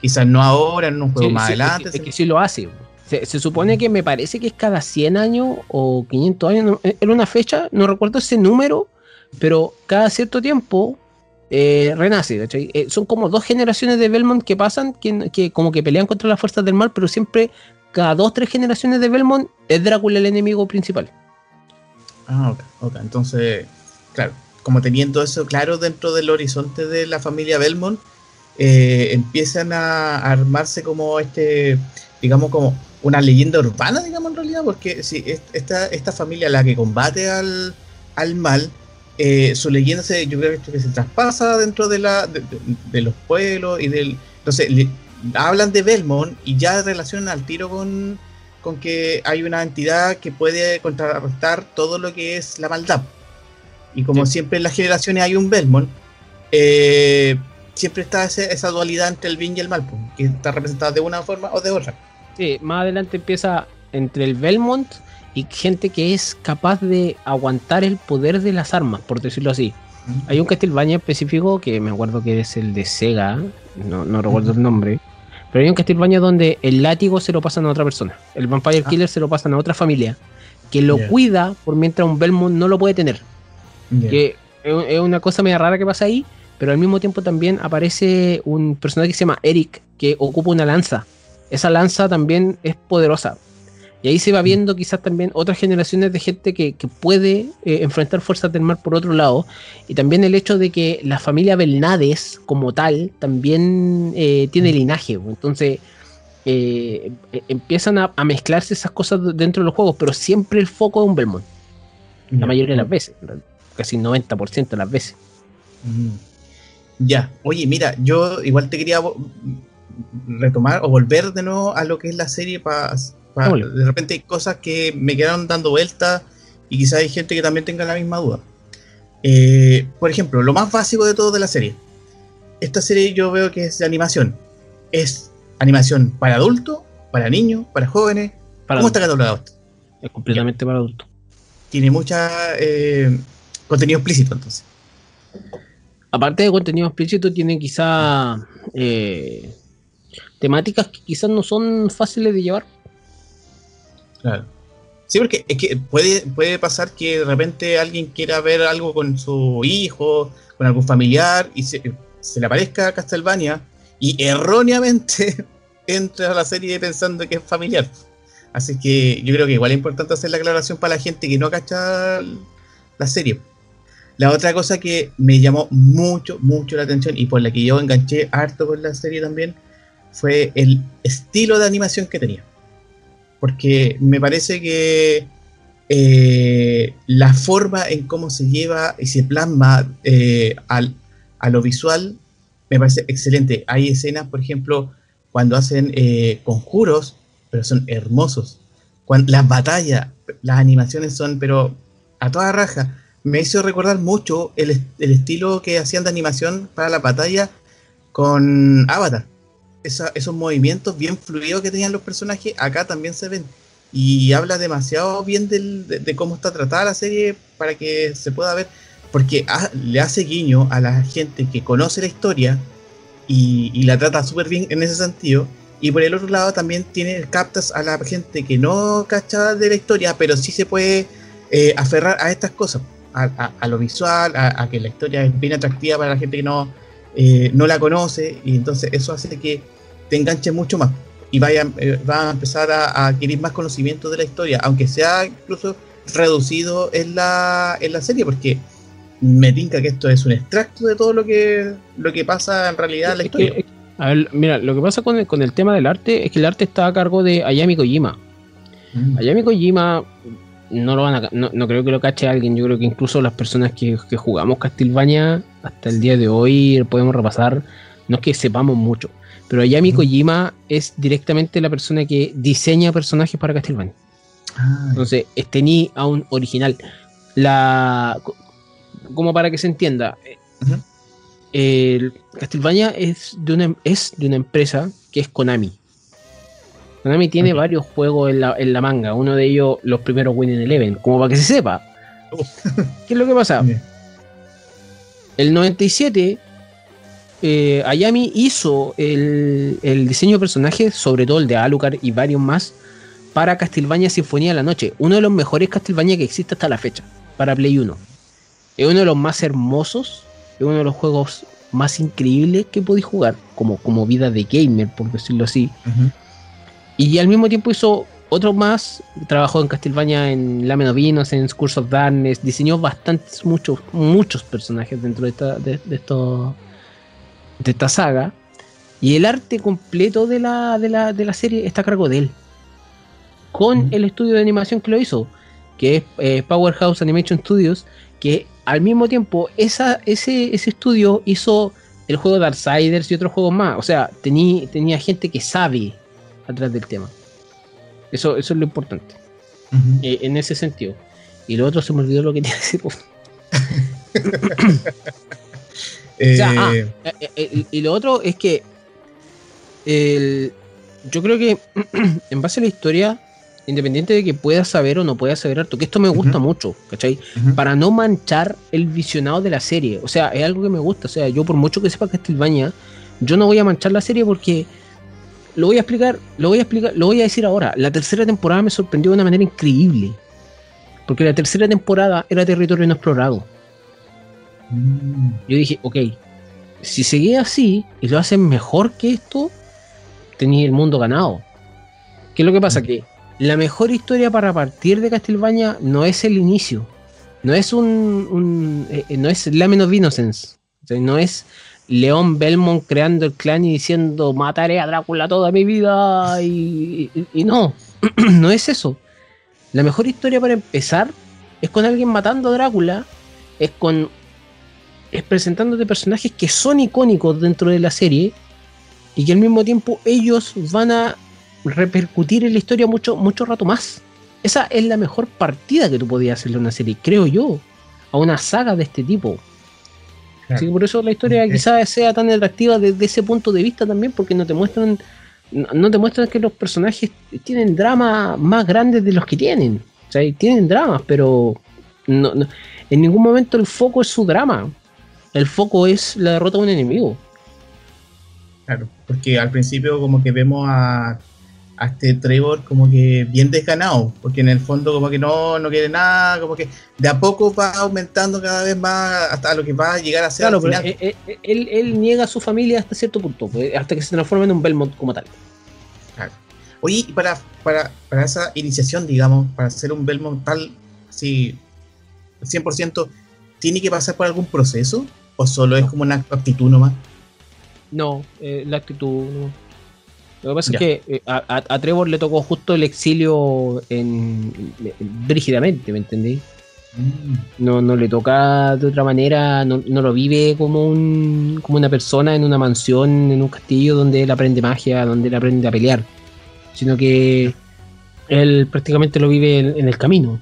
Quizás no ahora, en un juego Sí, más sí, es que- adelante. Es que, sí lo hace. Se, se supone que me parece que es cada 100 años o 500 años. era una fecha, no recuerdo ese número, pero cada cierto tiempo eh, renace. Eh, son como dos generaciones de Belmont que pasan, que, que como que pelean contra las fuerzas del mal, pero siempre cada dos, tres generaciones de Belmont es Drácula el enemigo principal. Ah, ok, ok. Entonces, claro, como teniendo eso claro dentro del horizonte de la familia Belmont, eh, empiezan a armarse como este, digamos, como una leyenda urbana, digamos, en realidad, porque si es- esta, esta familia, la que combate al, al mal, eh, su leyenda se, yo creo que se traspasa dentro de, la, de, de- los pueblos y del... Entonces, hablan de Belmont y ya relacionan al tiro con, con que hay una entidad que puede contrarrestar todo lo que es la maldad. Y como Sí. siempre en las generaciones hay un Belmont, eh, siempre está ese- esa dualidad entre el bien y el mal, pues, que está representada de una forma o de otra. Sí, más adelante empieza entre el Belmont y gente que es capaz de aguantar el poder de las armas, por decirlo así. Hay un Castlevania específico que me acuerdo que es el de Sega, no, no recuerdo el nombre, pero hay un Castlevania donde el látigo se lo pasan a otra persona, el Vampire Ah. Killer se lo pasan a otra familia, que lo cuida por mientras un Belmont no lo puede tener. Que es es una cosa media rara que pasa ahí, pero al mismo tiempo también aparece un personaje que se llama Eric, que ocupa una lanza. Esa lanza también es poderosa. Y ahí se va viendo quizás también otras generaciones de gente que, que puede eh, enfrentar fuerzas del mar por otro lado. Y también el hecho de que la familia Belnades, como tal, también eh, tiene linaje. pues. Entonces, eh, eh, empiezan a, a mezclarse esas cosas dentro de los juegos, pero siempre el foco es un Belmont. La mayoría de las veces, casi 90% de las veces. Ya, oye, mira, yo igual te quería retomar o volver de nuevo a lo que es la serie para Démosle. de repente hay cosas que me quedaron dando vueltas y quizás hay gente que también tenga la misma duda. Eh, por ejemplo, lo más básico de todo de la serie. Esta serie yo veo que es de animación. Es animación para adultos, para niños, para jóvenes. Para ¿Cómo está catalogado esto? Es completamente para adultos. Tiene mucha eh, contenido explícito entonces. Aparte de contenido explícito, tiene quizá eh, temáticas que quizás no son fáciles de llevar. Claro. Sí, porque es que puede, puede pasar que de repente alguien quiera ver algo con su hijo, con algún familiar, y se, le aparezca Castlevania, y erróneamente entra a la serie pensando que es familiar. Así que yo creo que igual es importante hacer la aclaración para la gente que no cacha la serie. La otra cosa que me llamó mucho, mucho la atención y por la que yo enganché harto con la serie también fue el estilo de animación que tenía porque me parece que eh, la forma en cómo se lleva y se plasma eh, al- a lo visual me parece excelente. Hay escenas, por ejemplo, cuando hacen eh, conjuros, pero son hermosos. Las batallas, las animaciones son, pero a toda raja. Me hizo recordar mucho el, el estilo que hacían de animación para la batalla con Avatar esos movimientos bien fluidos que tenían los personajes, acá también se ven. Y habla demasiado bien del- de, cómo está tratada la serie para que se pueda ver, porque le hace guiño a la gente que conoce la historia y, la trata súper bien en ese sentido. Y por el otro lado también tiene captas a la gente que no cacha de la historia, pero sí se puede eh, aferrar a estas cosas, a, lo visual, a, a que la historia es bien atractiva para la gente que no, eh, no la conoce, y entonces eso hace que te enganche mucho más y vaya, eh, va a empezar a, a adquirir más conocimiento de la historia, aunque sea incluso reducido en la, en la serie, porque me tinca que esto es un extracto de todo lo que, lo que pasa en realidad en la historia. a ver, mira, lo que pasa con el, con el tema del arte es que el arte está a cargo de Ayami Kojima. Mm. Ayami Kojima no lo van a, no, no creo que lo cache alguien. Yo creo que incluso las personas que, que jugamos Castlevania hasta el día de hoy podemos repasar. No es que sepamos mucho, pero Ayami Ujú. Kojima es directamente la persona que diseña personajes para Castlevania. Ah, Entonces, este ni a un original. La. co- Como para que se entienda. el Castlevania es de una es de una empresa que es Konami. Konami tiene varios juegos en la, en la manga. Uno de ellos, los primeros Winning Eleven, como para que se sepa. ¿Qué es lo que pasa? El 97, eh, Ayami hizo el, el diseño de personajes, sobre todo el de Alucard y varios más, para Castlevania Sinfonía de la Noche. Uno de los mejores Castlevania que existe hasta la fecha, para Play 1. Es uno de los más hermosos, es uno de los juegos más increíbles que podéis jugar, como, como vida de gamer, por decirlo así. Y al mismo tiempo hizo otro más, trabajó en Castlevania, en Lamen of en Curse of Darkness, diseñó bastantes, muchos, muchos personajes dentro de esta, de, de esto, de esta saga. Y el arte completo de la, de la, de la serie está a cargo de él. Con Ujú. el estudio de animación que lo hizo, que es eh, Powerhouse Animation Studios, que al mismo tiempo esa, ese, ese estudio hizo el juego Darksiders y otros juegos más. O sea, tení- tenía gente que sabe atrás del tema. Eso, eso es lo importante, eh, en ese sentido. Y lo otro se me olvidó lo que tenía que decir. Eh, O sea, ah, eh, eh, y- lo otro es que el- yo creo que en base a la historia, independiente de que puedas saber o no puedas saber harto, que esto me gusta mucho, ¿cachai? Para no manchar el visionado de la serie. O sea, es algo que me gusta. O sea, yo por mucho que sepa Castlevania, yo no voy a manchar la serie porque lo voy a explicar, lo voy a explicar, lo voy a decir ahora. La tercera temporada me sorprendió de una manera increíble. Porque la tercera temporada era territorio no explorado. Mm. Yo dije, ok, si seguía así y lo hacen mejor que esto, tenéis el mundo ganado. ¿Qué es lo que pasa? Que la mejor historia para partir de Castlevania no es el inicio. No es un. un- eh, eh, no es Lamen of Innocence. O sea, no es León Belmont creando el clan y diciendo mataré a Drácula toda mi vida. Y, y- y no. no es eso. La mejor historia para empezar es con alguien matando a Drácula. Es con. Es presentándote personajes que son icónicos dentro de la serie. Y que al mismo tiempo ellos van a repercutir en la historia mucho, mucho rato más. Esa es la mejor partida que tú podías hacerle a una serie, creo yo, a una saga de este tipo. Claro. Así que por eso la historia quizás sea tan atractiva desde ese punto de vista también, porque no te muestran, no, no te muestran que los personajes tienen dramas más grandes de los que tienen. O sea, tienen dramas, pero no- no- en ningún momento el foco es su drama. El foco es la derrota de un enemigo. Claro, porque al principio como que vemos a, a este Trevor como que bien desganado, porque en el fondo como que no, no quiere nada, como que de a poco va aumentando cada vez más hasta lo que va a llegar a ser Claro, al pero final. eh, eh, él, él niega a su familia hasta cierto punto, pues, hasta que se transforma en un Belmont como tal. Oye, y para, para, para esa iniciación, digamos, para ser un Belmont tal, sí, 100%, ¿tiene que pasar por algún proceso? ¿O solo es como una actitud nomás? No, eh, la actitud. no. Lo que pasa Ya. es que eh, a, a- Trevor le tocó justo el exilio en, en- brígidamente, ¿me entendí? No, no le toca de otra manera, no, no lo vive como un como una persona en una mansión, en un castillo donde él aprende magia, donde él aprende a pelear, sino que él prácticamente lo vive en, en el camino.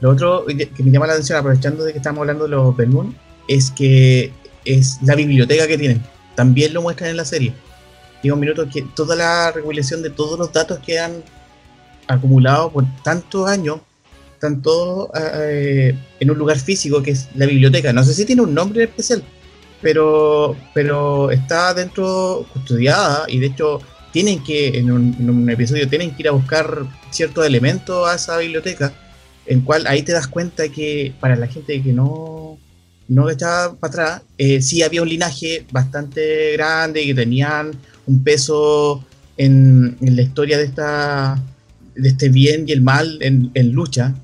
Lo otro que me llama la atención, aprovechando de que estamos hablando de los Belmont, es que es la biblioteca que tienen. También lo muestran en la serie. Digo un minuto que toda la recopilación de todos los datos que han acumulado por tantos años están todos eh, en un lugar físico que es la biblioteca. No sé si tiene un nombre especial, pero, pero está dentro custodiada y de hecho tienen que, en un, en un episodio, tienen que ir a buscar ciertos elementos a esa biblioteca en cual ahí te das cuenta que para la gente que no no echaba para atrás, eh, sí había un linaje bastante grande y que tenían un peso en, en la historia de esta de este bien y el mal en, lucha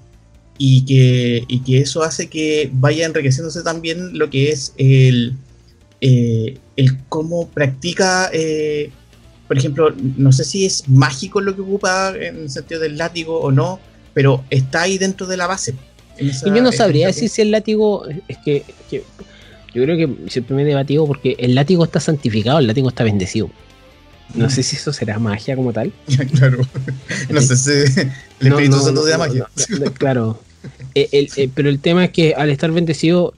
y que, y que eso hace que vaya enriqueciéndose también lo que es el, eh, el cómo practica eh, por ejemplo, no sé si es mágico lo que ocupa en el sentido del látigo o no, pero está ahí dentro de la base. Esa- Y yo no sabría decir si el látigo es que, que yo creo que siempre me he debatido porque el látigo está santificado, el látigo está bendecido. No Mm. sé si eso será magia como tal. claro. No sé si el Espíritu no, Santo no, no, magia. claro. Eh, el- eh, pero el tema es que al estar bendecido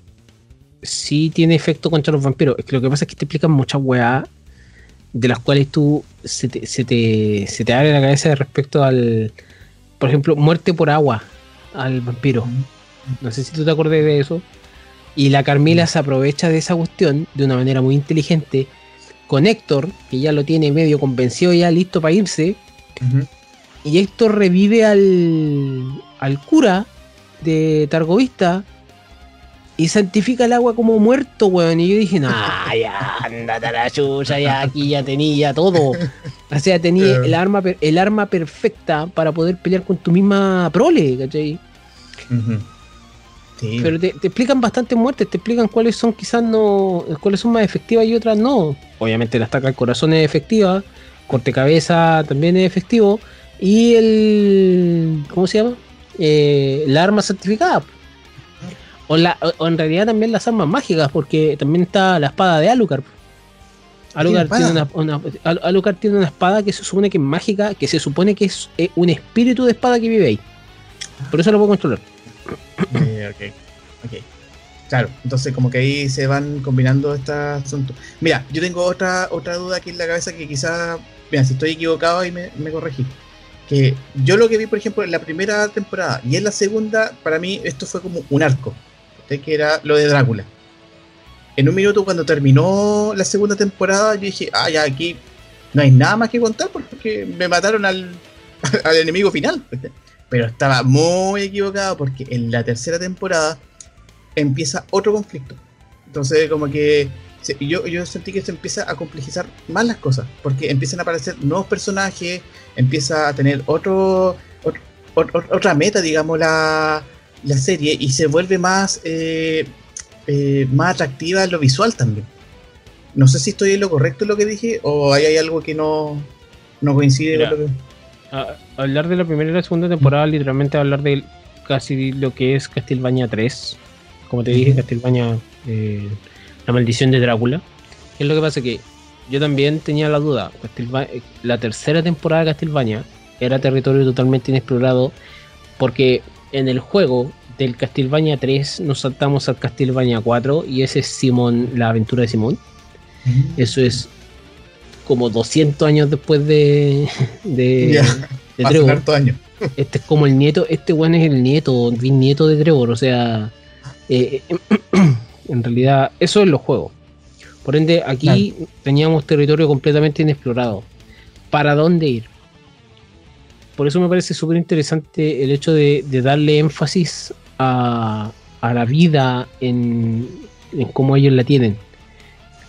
sí tiene efecto contra los vampiros. Es que lo que pasa es que te explican muchas weas de las cuales tú se te, se te, se te abre la cabeza respecto al, por ejemplo, muerte por agua al vampiro. No sé si tú te acuerdas de eso. Y la Carmila se aprovecha de esa cuestión de una manera muy inteligente con Héctor, que ya lo tiene medio convencido, ya listo para irse. Y Héctor revive al, al cura de Targovista y santifica el agua como muerto, weón. Y yo dije, nah, ya, andate a la chucha, ya aquí ya tenía todo. O sea, tenía Claro. el arma, el arma perfecta para poder pelear con tu misma prole, ¿cachai? Sí. Pero te, te explican bastantes muertes, te explican cuáles son quizás no, cuáles son más efectivas y otras no. Obviamente la estaca al corazón es efectiva, corte cabeza también es efectivo y el ¿cómo se llama? Eh, la arma certificada. O, la, o- en realidad también las armas mágicas, porque también está la espada de Alucard. Alucard ¿Tiene una, una- Al- Alucard tiene una espada que se supone que es mágica, que se supone que es eh, un espíritu de espada que vive ahí. Por eso lo puedo controlar. Eh, ok, ok. Claro, entonces como que ahí se van combinando estos asuntos. Mira, yo tengo otra otra duda aquí en la cabeza que quizás, mira, si estoy equivocado ahí me, me corregí. Que yo lo que vi, por ejemplo, en la primera temporada y en la segunda, para mí esto fue como un arco, que era lo de Drácula. En un minuto cuando terminó la segunda temporada, yo dije, ah, ya aquí no hay nada más que contar porque me mataron al, al enemigo final. Pero estaba muy equivocado porque en la tercera temporada empieza otro conflicto. Entonces, como que yo, yo sentí que se empieza a complejizar más las cosas, porque empiezan a aparecer nuevos personajes, empieza a tener otro, otra meta, digamos, la, la, serie y se vuelve más, eh, eh, más atractiva en lo visual también. No sé si estoy en lo correcto en lo que dije o hay, hay algo que no, no coincide con lo que hablar de la primera y la segunda temporada, literalmente hablar de casi lo que es Castlevania 3. Como te dije, Castlevania, eh, la maldición de Drácula. es lo que pasa? Que yo también tenía la duda. la tercera temporada de Castlevania era territorio totalmente inexplorado porque en el juego del Castlevania 3 nos saltamos al Castlevania 4 y ese es Simón, la aventura de Simón. Eso es como 200 años después de, de, Trevor. Este es como el nieto, este weón es el nieto, bisnieto de Trevor, o sea, eh, en realidad eso es los juegos. Por ende, aquí teníamos territorio completamente inexplorado. ¿Para dónde ir? Por eso me parece súper interesante el hecho de, darle énfasis a, a la vida en, en cómo ellos la tienen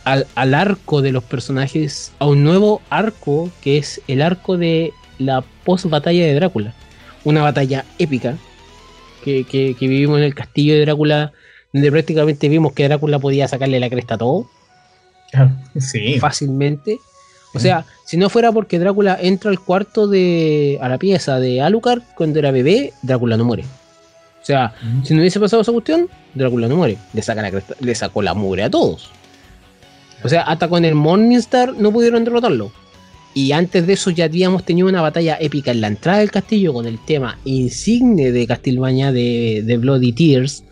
al, arco de los personajes, a un nuevo arco que es el arco de la post batalla de Drácula. Una batalla épica que, vivimos en el castillo de Drácula, donde prácticamente vimos que Drácula podía sacarle la cresta a todo. Sí. Fácilmente. O sea, si no fuera porque Drácula entra al cuarto de. a la pieza de Alucard cuando era bebé, Drácula no muere. O sea, si no hubiese pasado esa cuestión, Drácula no muere. Le saca la le sacó la mugre a todos. O sea, hasta con el Morningstar no pudieron derrotarlo. Y antes de eso ya habíamos tenido una batalla épica en la entrada del castillo con el tema insigne de Castilbaña de, Bloody Tears.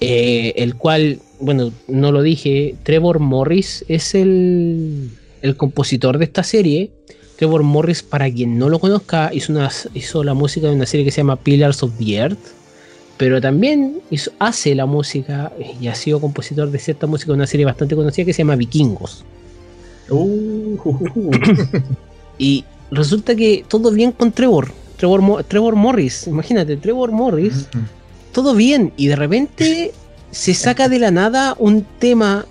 Eh, el cual, bueno, no lo dije, Trevor Morris es el, el compositor de esta serie. Trevor Morris, para quien no lo conozca, hizo, una, hizo la música de una serie que se llama Pillars of the Earth pero también hace la música y ha sido compositor de cierta música de una serie bastante conocida que se llama Vikingos. Uh. y resulta que todo bien con Trevor. Trevor, Trevor Morris, imagínate, Trevor Morris, todo bien, y de repente se saca de la nada un tema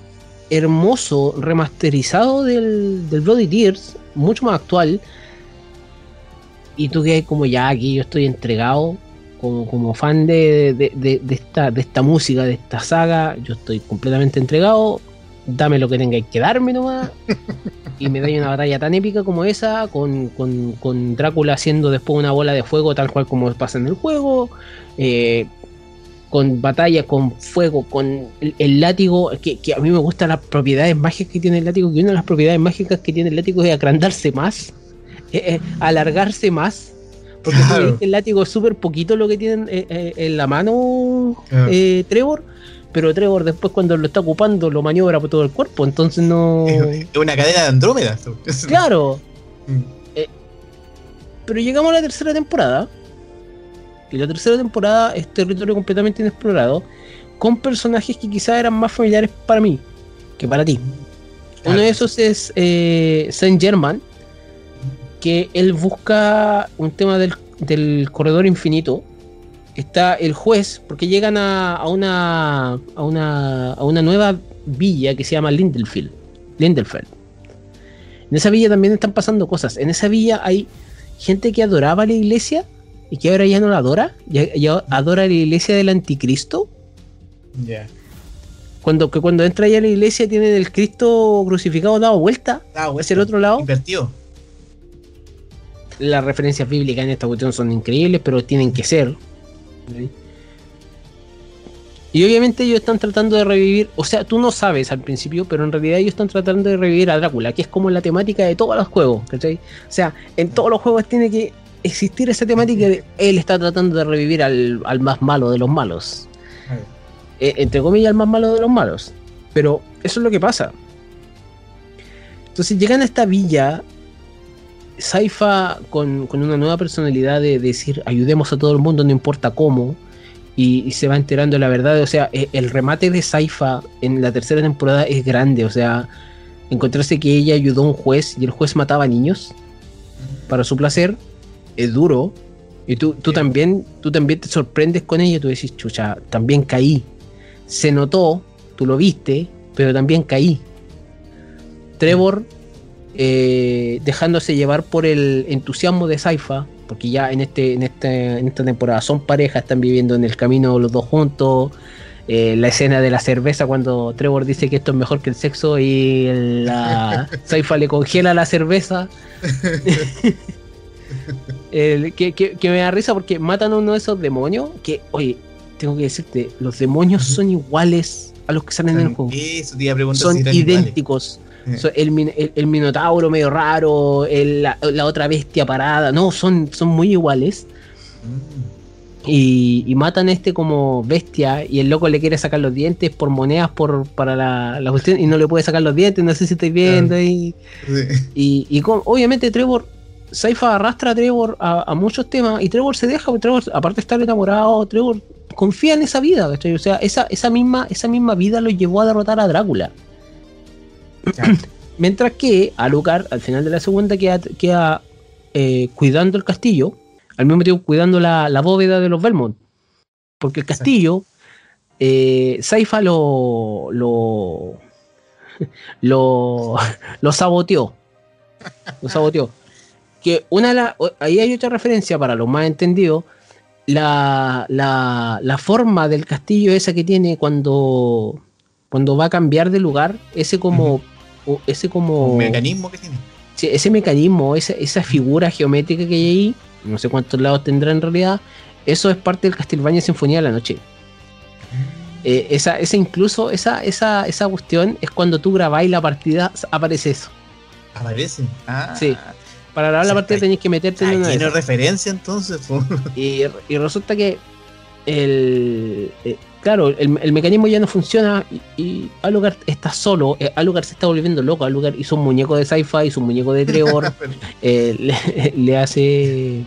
hermoso, remasterizado del, del Bloody Tears, mucho más actual. Y tú que como ya aquí yo estoy entregado, como, fan de, esta, de esta música, de esta saga, yo estoy completamente entregado. Dame lo que tengáis que darme nomás. y me da una batalla tan épica como esa, con, Drácula haciendo después una bola de fuego, tal cual como pasa en el juego. Eh, con batalla, con fuego, con el, látigo, que, a mí me gustan las propiedades mágicas que tiene el látigo, que una de las propiedades mágicas que tiene el látigo es agrandarse más, eh, eh, alargarse más porque el látigo es súper poquito lo que tienen eh, en la mano Trevor, pero Trevor después cuando lo está ocupando lo maniobra por todo el cuerpo, entonces no... Es una cadena de Andrómeda. Claro. Mm. pero llegamos a la tercera temporada. Y la tercera temporada es territorio completamente inexplorado, con personajes que quizás eran más familiares para mí que para ti. Uno de esos es Saint Germain, que él busca un tema del, corredor infinito. Está el juez, porque llegan a, una, a, una, a una nueva villa que se llama Lindelfield. Lindelfeld. En esa villa también están pasando cosas. En esa villa hay gente que adoraba la iglesia y que ahora ya no la adora. Ya, adora la iglesia del anticristo. Ya. Cuando, que cuando entra ya a la iglesia tienen el Cristo crucificado dado vuelta hacia el otro lado. Invertido las referencias bíblicas en esta cuestión son increíbles, pero tienen que ser. Y obviamente ellos están tratando de revivir, o sea, tú no sabes al principio, pero en realidad ellos están tratando de revivir a Drácula, que es como la temática de todos los juegos, ¿cachai? O sea, en todos los juegos tiene que existir esa temática de él está tratando de revivir al, más malo de los malos. Eh, entre comillas, al más malo de los malos. Pero eso es lo que pasa. Entonces llegan a esta villa Saifa con, una nueva personalidad de, decir ayudemos a todo el mundo, no importa cómo, y, se va enterando de la verdad. O sea, e, el, remate de Saifa en la tercera temporada es grande. O sea, encontrarse que ella ayudó a un juez y el juez mataba niños para su placer es duro. Y tú, tú también, tú también te sorprendes con ella, tú decís, chucha, también caí. Se notó, tú lo viste, pero también caí. Trevor, eh, dejándose llevar por el entusiasmo de Saifa, porque ya en, este, en, este, en esta temporada son pareja, están viviendo en el camino los dos juntos. Eh, la escena de la cerveza cuando Trevor dice que esto es mejor que el sexo y la Saifa le congela la cerveza. que, me da risa porque matan a uno de esos demonios que, oye, tengo que decirte, los demonios son iguales a los que salen en el juego. son idénticos. el, minotauro medio raro, la, otra bestia parada, no, son, son muy iguales. Mm. Y, matan a este como bestia y el loco le quiere sacar los dientes por monedas por, para la, cuestión y no le puede sacar los dientes, no sé si estáis viendo. Y, y, obviamente Trevor Saifa arrastra a Trevor a, muchos temas y Trevor se deja, Trevor, aparte de estar enamorado, Trevor confía en esa vida, O sea, esa, esa, misma, esa misma vida lo llevó a derrotar a Drácula. Mientras que Alucard, al final de la segunda, queda, queda eh, cuidando el castillo, al mismo tiempo cuidando la, bóveda de los Belmont. Porque el castillo, eh, Saifa lo, lo, lo, lo saboteó. Lo saboteó que una la, ahí hay otra referencia para los más entendidos. La, la, forma del castillo esa que tiene cuando, cuando va a cambiar de lugar, ese como. Ese como. mecanismo que tiene. Sí, ese mecanismo, esa, esa figura geométrica que hay ahí, no sé cuántos lados tendrá en realidad, eso es parte del Castlevania Sinfonía de la Noche. Mm. Eh, esa, esa incluso, esa, esa, esa cuestión es cuando tú grabáis la partida, aparece eso. ¿Aparece? Ah. Sí. Para grabar la partida tenéis que meterte en una. Tiene referencia entonces. Y, resulta que el. Eh, claro, el, mecanismo ya no funciona y, Alucard está solo. Eh, Alucard se está volviendo loco. Alucard hizo un muñeco de sci-fi, hizo un muñeco de Trevor. Eh, le, hace.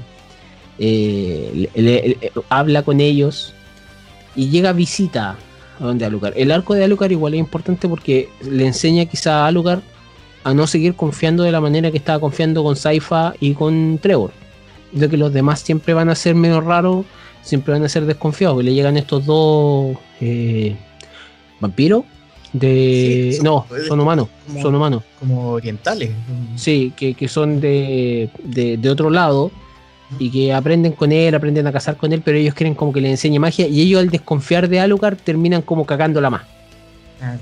habla con ellos y llega a visita a donde Alucard. El arco de Alucard igual es importante porque le enseña quizá a Alucard a no seguir confiando de la manera que estaba confiando con Saifa y con Trevor. De que los demás siempre van a ser medio raros, siempre van a ser desconfiados. Y le llegan estos dos eh, vampiros. De... no, son humanos, son humanos. Como orientales. Sí, que, son de, de, otro lado y que aprenden con él, aprenden a cazar con él, pero ellos quieren como que le enseñe magia y ellos al desconfiar de Alucard terminan como cagándola más. Ah.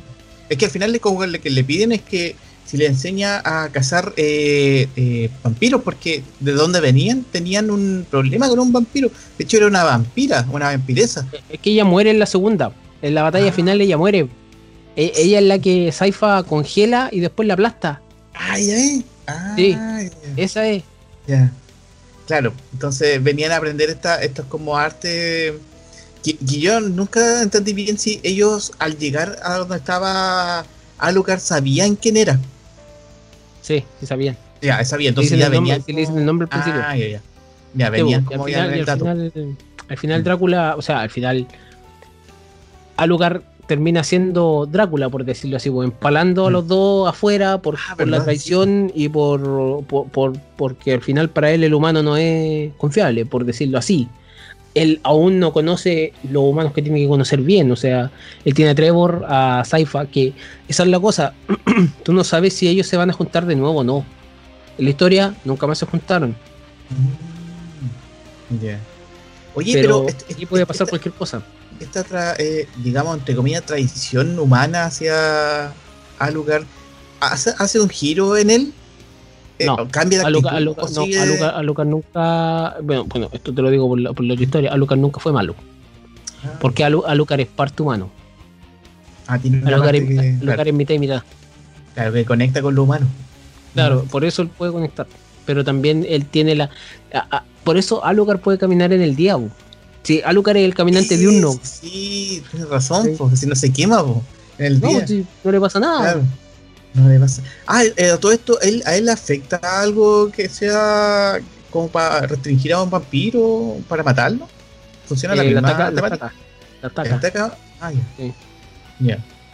Es que al final como lo que le piden es que si le enseña a cazar eh, eh, vampiros, porque de dónde venían tenían un problema con un vampiro. De hecho, era una vampira, una vampiresa. Es que ella muere en la segunda. En la batalla ah. final ella muere. E, ella es la que Saifa congela y después la aplasta. Ah, ya es. Ah, sí, esa es. Ya. Claro, entonces venían a aprender esta, estos como arte. Yo nunca entendí bien si ellos al llegar a donde estaba Alucard sabían quién era. Sí, sí sabían. Ya, sabían, entonces ya venían. le dicen el nombre al principio. Ah, ya, ya. Ya venían como al final, al final Drácula, o sea, al final Alucard termina siendo Drácula, por decirlo así, pues, empalando a mm. los dos afuera por, ah, por la traición y por, por, por, porque al final para él el humano no es confiable, por decirlo así él aún no conoce los humanos que tiene que conocer bien. O sea, él tiene a Trevor, a Saifa, que esa es la cosa. Tú no sabes si ellos se van a juntar de nuevo o no. En la historia nunca más se juntaron. Mm, Oye, pero, aquí puede pasar cualquier cosa. Esta, eh, digamos, entre comillas, tradición humana hacia Alucard, ¿hace, ¿hace un giro en él? Eh, no, cambia a Lucas, nunca. Bueno, bueno, esto te lo digo por la, por la historia. A Lucas nunca fue malo. Ah. Porque a, Lucas es parte humano. Ah, tiene a Lucas, es mitad y mitad. Claro, que conecta con lo humano. Claro, por eso él puede conectar. Pero también él tiene la. por eso Alucard puede caminar en el día. Si Alucard es el caminante de uno. Sí, tienes razón, si no se quema en el día. no le pasa nada. Claro. No le pasa. Ah, eh, todo esto, ¿él, ¿a él le afecta algo que sea como para restringir a un vampiro, para matarlo? ¿Funciona la eh, misma ataca, ataca, ataca. ataca. Ah, ya. Sí.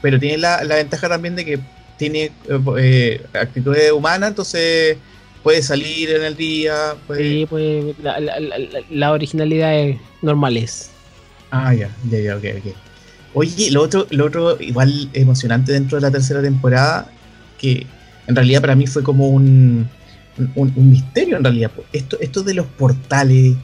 Pero tiene la, la, ventaja también de que tiene eh, actitudes humanas, entonces puede salir en el día. Puede... Sí, pues la, la, la, la originalidad es normales. Ah, ya, ya, ya, ok, ok. Oye, lo otro, lo otro igual emocionante dentro de la tercera temporada, que en realidad para mí fue como un, un, un misterio en realidad. Esto, esto de los portales,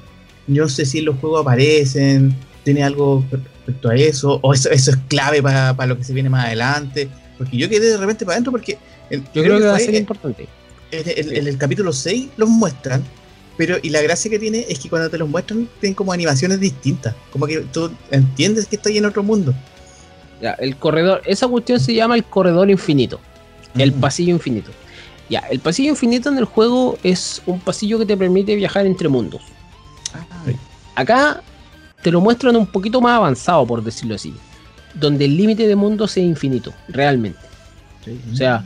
no sé si en los juegos aparecen, tiene algo respecto a eso, o eso, eso es clave para, para lo que se viene más adelante, porque yo quedé de repente para adentro porque... Yo creo, que, va a ser importante. En el, en el capítulo 6 los muestran, pero y la gracia que tiene es que cuando te los muestran tienen como animaciones distintas, como que tú entiendes que está ahí en otro mundo. Ya, el corredor, esa cuestión se llama el corredor infinito, el pasillo infinito. Ya, el pasillo infinito en el juego es un pasillo que te permite viajar entre mundos. Acá te lo muestran un poquito más avanzado, por decirlo así, donde el límite de mundos es infinito, realmente. ¿sí? O sea,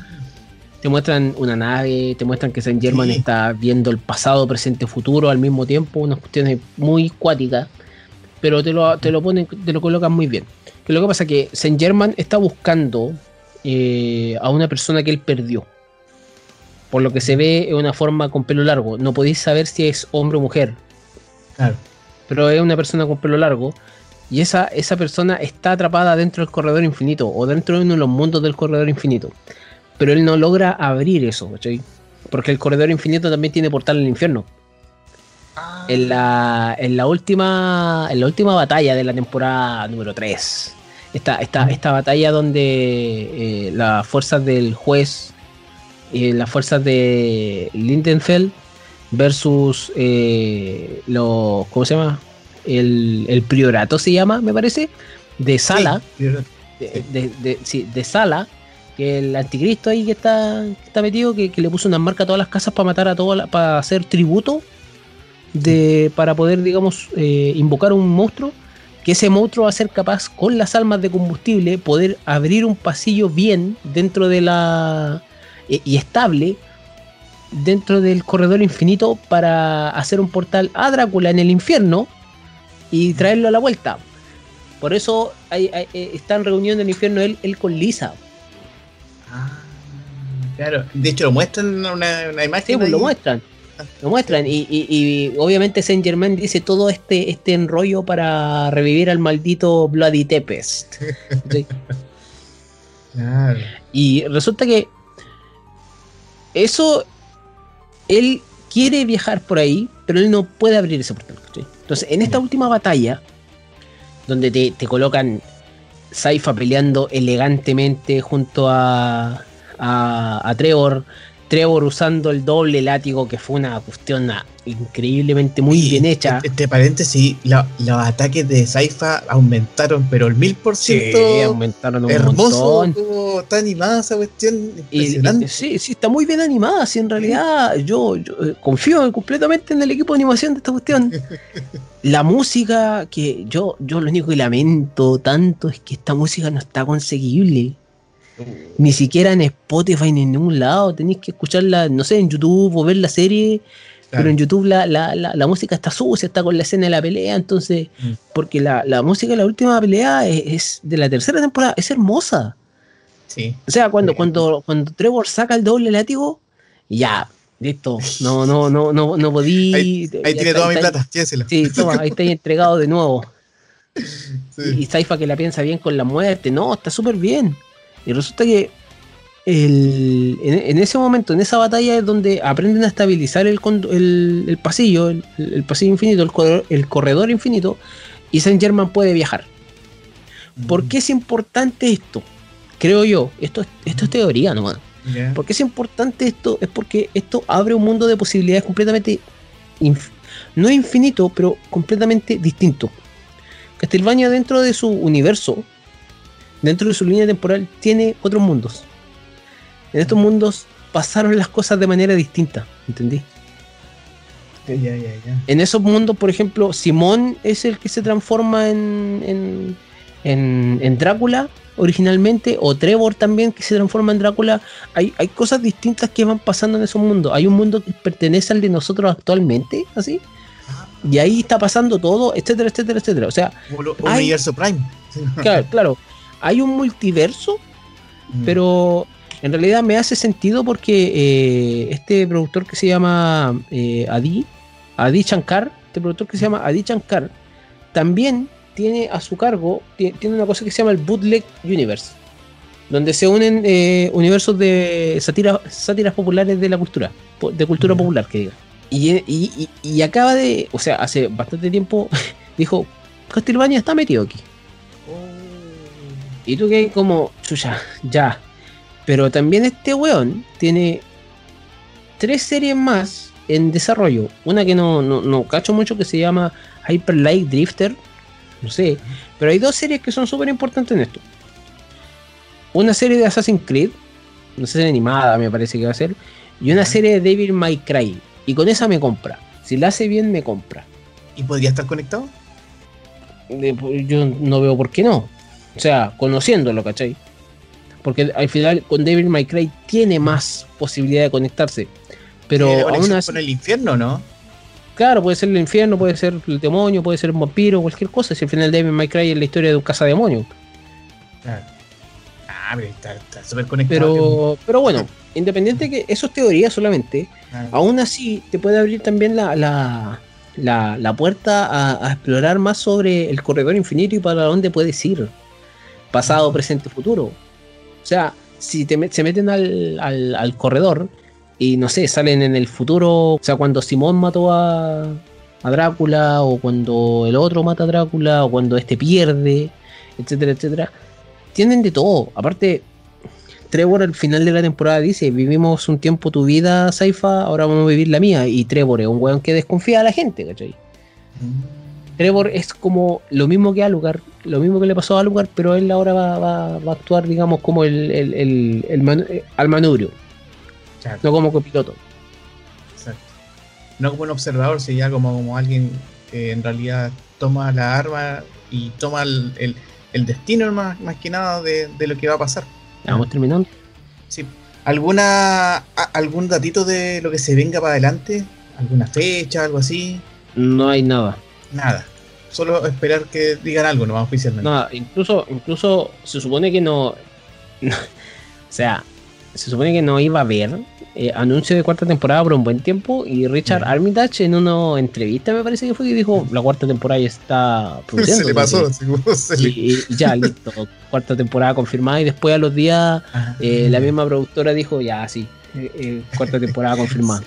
te muestran una nave, te muestran que Saint Germain Sí. está viendo el pasado, presente, futuro al mismo tiempo, unas cuestiones muy cuáticas, pero te lo, te lo ponen, te lo colocan muy bien. Que lo que pasa es que Saint Germain está buscando eh, a una persona que él perdió. Por lo que se ve es una forma con pelo largo. No podéis saber si es hombre o mujer, Claro. pero es una persona con pelo largo. Y esa, esa persona está atrapada dentro del corredor infinito o dentro de uno de los mundos del corredor infinito. Pero él no logra abrir eso, ¿cachai? Porque el corredor infinito también tiene portal al infierno. En la, en la última. En la última batalla de la temporada número 3. Esta, esta, esta batalla donde eh, las fuerzas del juez y las fuerzas de Lindenfeld versus eh, los. ¿Cómo se llama? El, el priorato se llama, me parece. De Sala. Sí, de, de, de- sí, de Sala, que el anticristo ahí que está, que está metido, que, que le puso una marca a todas las casas para matar a todas, para hacer tributo, de, para poder, digamos, eh, invocar un monstruo, que ese monstruo va a ser capaz, con las almas de combustible, poder abrir un pasillo bien dentro de la... y- y estable dentro del corredor infinito para hacer un portal a Drácula en el infierno y traerlo a la vuelta. Por eso hay, hay- eh, está en reunión del infierno él, él con Lisa. Ah, claro. De hecho, lo muestran una, una imagen. Sí, pues lo muestran. Lo muestran. Y, y- y obviamente Saint Germain dice todo este, este enrollo para revivir al maldito Bloody Tempest. Sí. Claro. Y resulta que eso, él quiere viajar por ahí, pero él no puede abrir ese portal. Entonces, en esta última batalla, donde te, te colocan Saifa peleando elegantemente junto a, a, a Trevor, Trevor usando el doble látigo, que fue una cuestión ah, increíblemente muy Y, bien hecha. Entre paréntesis, la- los ataques de Saifa aumentaron, pero el mil por Sí, ciento. aumentaron un hermoso. montón. como Está animada esa cuestión. Y- y- Impresionante. sí, sí, está muy bien animada. Sí, en realidad yo, yo, eh, confío completamente en el equipo de animación de esta cuestión. La música, que yo, yo lo único que lamento tanto es que esta música no está conseguible. Ni siquiera en Spotify ni en ningún lado. Tenéis que escucharla, no sé, en YouTube o ver la serie. Claro. Pero en YouTube la, la, la, la música está sucia, está con la escena de la pelea. Entonces, Mm. porque la, la música de la última pelea es, es de la tercera temporada, es hermosa. Sí. O sea, cuando, cuando, cuando Trevor saca el doble látigo, ya, listo. No, no, no, no, no podí. Ahí, ahí tiene toda mi plata, lléveselo. Sí, toma, ahí está entregado de nuevo. Sí. Y Saifa que la piensa bien con la muerte. No, está súper bien. Y resulta que el- en, en ese momento, en esa batalla es donde aprenden a estabilizar el, el, el pasillo, el, el pasillo infinito, el corredor, el corredor infinito, y Saint Germain puede viajar. ¿Por qué es importante esto? Creo yo, esto, es- esto es teoría nomás. Ya. ¿Por qué es importante esto? Es porque esto abre un mundo de posibilidades completamente, inf- no infinito, pero completamente distinto. Castlevania dentro de su universo, dentro de su línea temporal, tiene otros mundos. En estos mundos pasaron las cosas de manera distinta, ¿entendí? Ya, ya, ya, ya. En esos mundos, por ejemplo, Simón es el que se transforma en, en, en- en Drácula originalmente, o Trevor también que se transforma en Drácula. Hay, hay cosas distintas que van pasando en esos mundos. Hay un mundo que pertenece al de nosotros actualmente, así. Y ahí está pasando todo, etcétera, etcétera, etcétera. O sea, un universo Prime. claro, claro, hay un multiverso, Mm. pero en realidad me hace sentido porque eh, este productor que se llama eh, Adi, Adi Shankar, este productor que se llama Adi Shankar, también tiene a su cargo, ti- tiene una cosa que se llama el Bootleg Universe, donde se unen eh, universos de sátira- sátiras populares de la cultura, de cultura popular, que diga. Y, y- y- y acaba de, o sea, hace bastante tiempo dijo, Castlevania está metido aquí. Y tú que como, chucha, ya. Pero también este weón tiene tres series más en desarrollo. Una que no, no, no cacho mucho que se llama Hyper Light Drifter. No sé. Pero hay dos series que son súper importantes en esto. Una serie de Assassin's Creed. Una serie animada me parece que va a ser. Y una serie de Devil May Cry. Y con esa me compra. Si la hace bien, me compra. ¿Y podría estar conectado? de- pues, yo no veo por qué no. O sea, conociéndolo, ¿cachai? Porque al final con Devil May Cry tiene más posibilidad de conectarse. Pero ¿Tiene aún así, con el infierno, ¿no? claro, puede ser el infierno, puede ser el demonio, puede ser un vampiro, cualquier cosa. Si al final Devil May Cry es la historia de un cazademonio. Claro. Ah, pero está está súper conectado. Pero, pero bueno, independiente que eso es teoría solamente, Ah, aún así te puede abrir también la, la, la, la puerta a, a explorar más sobre el corredor infinito y para dónde puedes ir. Pasado, presente, futuro. O sea, si te, met- se meten al, al, al corredor y no sé, salen en el futuro, o sea, cuando Simón mató a, a Drácula, o cuando el otro mata a Drácula, o cuando este pierde, etcétera, etcétera, tienen de todo. Aparte, Trevor al final de la temporada dice, vivimos un tiempo tu vida, Saifa, ahora vamos a vivir la mía. Y Trevor es un weón que desconfía a la gente, ¿cachai? mm, Trevor es como lo mismo que Alucard, lo mismo que le pasó a Alucard, pero él ahora va, va- va a actuar, digamos, como el, el, el- el manu- eh, al manubrio, no como copiloto. exacto. No como un observador, sino ya como, como alguien que en realidad toma la arma y toma el, destino más, más que nada de, de lo que va a pasar. Vamos terminando. Sí. ¿Alguna, a- ¿Algún datito de lo que se venga para adelante? ¿Alguna fecha, algo así? No hay nada. Nada. Solo esperar que digan algo, no oficialmente. Nada, incluso, incluso se supone que no. o sea, se supone que no iba a haber eh, anuncio de cuarta temporada por un buen tiempo. Y Richard. Armitage en una entrevista me parece que fue que dijo la cuarta temporada ya está produciendo. se le pasó. como se le- Y, y ya, listo. Cuarta temporada confirmada. Y después a los días Ajá. eh, la misma productora dijo ya, sí. eh, eh, cuarta temporada confirmada.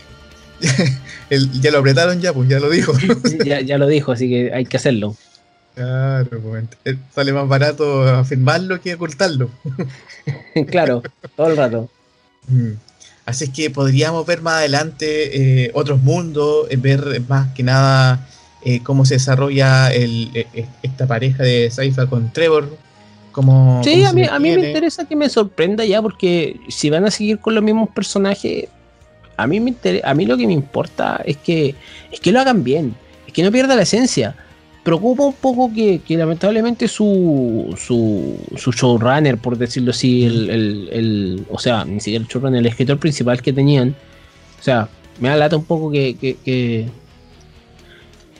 El- ya lo apretaron ya, pues ya lo dijo. ya, ya lo dijo, así que hay que hacerlo. claro, pues, eh, sale más barato afirmarlo que ocultarlo. claro, todo el rato. Mm. Así es que podríamos ver más adelante eh, otros mundos, eh, ver más que nada eh, cómo se desarrolla el, eh, eh, esta pareja de Saifa con Trevor. Cómo, Sí, cómo a mí, a mí me interesa que me sorprenda ya, porque si van a seguir con los mismos personajes, a mí, me inter- a mí lo que me importa es que, es que lo hagan bien, es que no pierda la esencia. Preocupa un poco que, que lamentablemente su, su, su showrunner, por decirlo así, el, el- o sea, ni siquiera el showrunner, el escritor principal que tenían, o sea, me da lata un poco que- que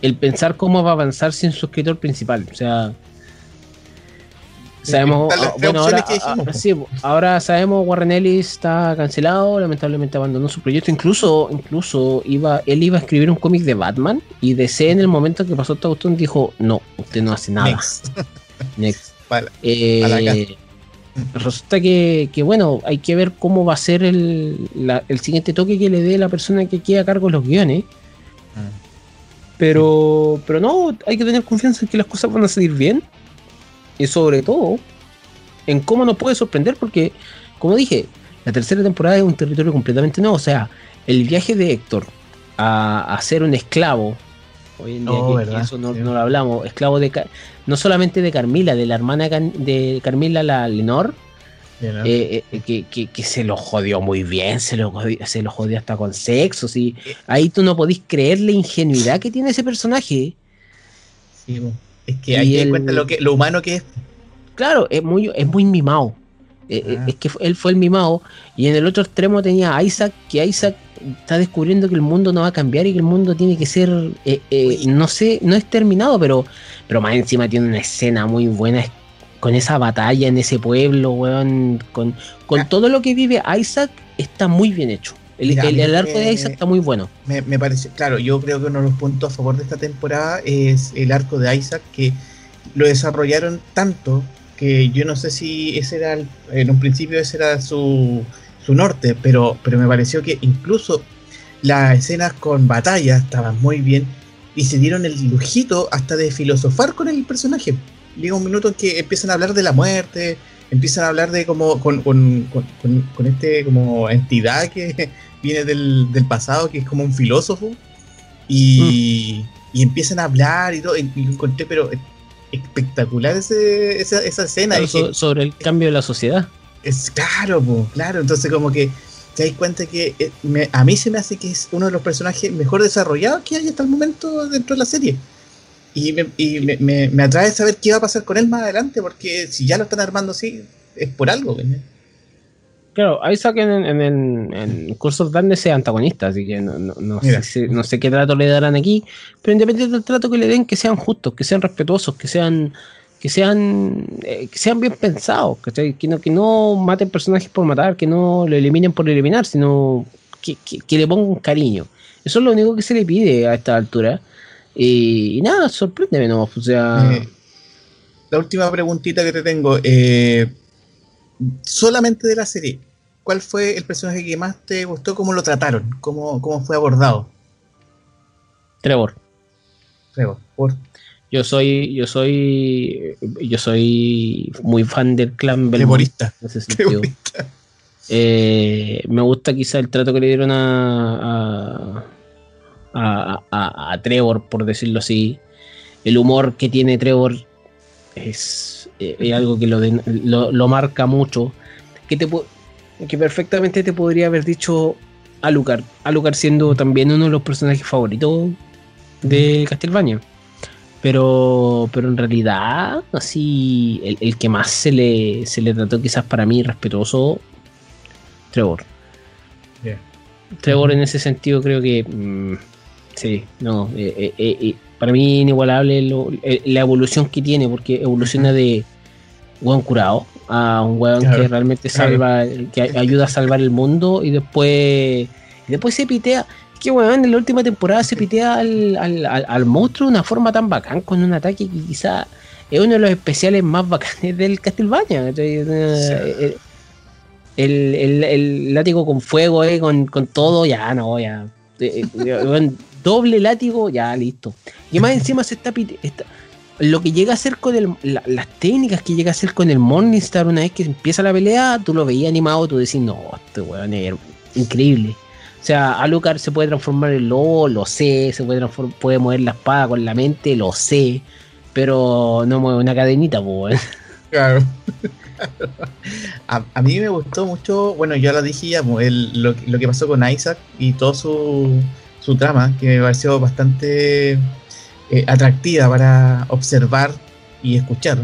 el pensar cómo va a avanzar sin su escritor principal, o sea, sabemos, ah, bueno, ahora, ah, sí, ahora sabemos Warren Ellis está cancelado, lamentablemente abandonó su proyecto, incluso, incluso iba, él iba a escribir un cómic de Batman y DC en el momento que pasó esta cuestión dijo, no, usted no hace nada. Next. Next. Para- Eh, resulta que, que, bueno, hay que ver cómo va a ser el, la- el siguiente toque que le dé la persona que quede a cargo de los guiones. Pero, pero no, hay que tener confianza en que las cosas van a salir bien. Y sobre todo, en cómo nos puede sorprender, porque, como dije, la tercera temporada es un territorio completamente nuevo. O sea, el viaje de Héctor a, a ser un esclavo, hoy en día Oh, que- que ¿verdad? eso no, lo hablamos, esclavo de no solamente de Carmila, de la hermana de Carmila, la Lenor, ¿no? eh, eh, que, que- que se lo jodió muy bien, se lo jodió, se lo jodió hasta con sexo. ¿sí? Ahí tú no podís creer la ingenuidad que tiene ese personaje. Sí. Es que que el- dar cuenta lo, que, lo humano que es. Claro, es muy, es muy mimado. Eh, eh, Ah. Es que él fue el mimado. Y en el otro extremo tenía a Isaac, que Isaac está descubriendo que el mundo no va a cambiar y que el mundo tiene que ser, eh, eh, no sé, no es terminado, pero, pero más encima tiene una escena muy buena con esa batalla en ese pueblo, weón, con, con Ah. todo lo que vive Isaac, está muy bien hecho. El, Mira, el- a mí el arco de Isaac está muy bueno. Me, me parece, claro, yo creo que uno de los puntos a favor de esta temporada es el arco de Isaac, que lo desarrollaron tanto que yo no sé si ese era, el- en un principio ese era su, su norte, pero, pero me pareció que incluso las escenas con batalla estaban muy bien y se dieron el lujito hasta de filosofar con el personaje. Llega un minuto en que empiezan a hablar de la muerte, empiezan a hablar de como con, con, con, con- este como entidad que viene del, del pasado, que es como un filósofo, y, y empiezan a hablar y todo, y, y lo encontré pero espectacular ese, esa, esa escena. Claro, que- sobre el cambio de la sociedad. es claro, po, claro. Entonces, como que te das cuenta que eh, me- a mí se me hace que es uno de los personajes mejor desarrollados que hay hasta el momento dentro de la serie. Y, me, y me, me- me atrae saber qué va a pasar con él más adelante, porque si ya lo están armando así, es por algo. ¿verdad? Claro, Isaac en, en, en, en Curse of Darkness es antagonista, así que no, no, no sé, no sé qué trato le darán aquí, pero independiente del trato que le den, que sean justos, que sean respetuosos, que sean que sean eh, que sean bien pensados, ¿cachai? Que no, que no maten personajes por matar, que no lo eliminen por eliminar, sino que, que, que le pongan cariño. Eso es lo único que se le pide a esta altura. Y, y nada, sorpréndeme, ¿no? O sea, Eh, la última preguntita que te tengo, eh, solamente de la serie, ¿cuál fue el personaje que más te gustó? ¿Cómo lo trataron? ¿Cómo, cómo fue abordado? Trevor. Trevor, por- Yo soy, yo soy, yo soy muy fan del clan. Trevorista. Eh, me gusta quizá el trato que le dieron a, a, a- a- a Trevor, por decirlo así. El humor que tiene Trevor es, eh, es algo que lo, den- lo, lo marca mucho. Que, te, que perfectamente te podría haber dicho Alucard. Alucard siendo también uno de los personajes favoritos de Castlevania. Pero, pero en realidad, así, el, el que más se le, se le trató quizás para mí respetuoso, Trevor. Trevor en ese sentido creo que, mm, sí, no, eh, eh, eh, eh, para mí inigualable lo- eh, la evolución que tiene, porque evoluciona de hueón curado a un hueón Claro, que realmente claro. salva, que ayuda a salvar el mundo y después, y después se pitea. Es que weón, en la última temporada se pitea al, al, al- al monstruo de una forma tan bacán, con un ataque que quizá es uno de los especiales más bacanes del Castlevania. Eh, El, el- el látigo con fuego, eh, con, con todo, ya no, ya. Eh, eh, weón, doble látigo, ya listo. Y más encima se está, está- lo que llega a hacer con el, la- las técnicas que llega a hacer con el Morningstar una vez que empieza la pelea, tú lo veías animado, tú decís, no, este weón es increíble. O sea, Alucard se puede transformar en lobo, lo sé, se puede, puede mover la espada con la mente, lo sé, pero no mueve una cadenita, pues. Claro. a, a mí me gustó mucho, bueno, yo lo dije ya, el- lo, lo que pasó con Isaac y todo su, su trama, que me pareció bastante eh, atractiva para observar y escuchar.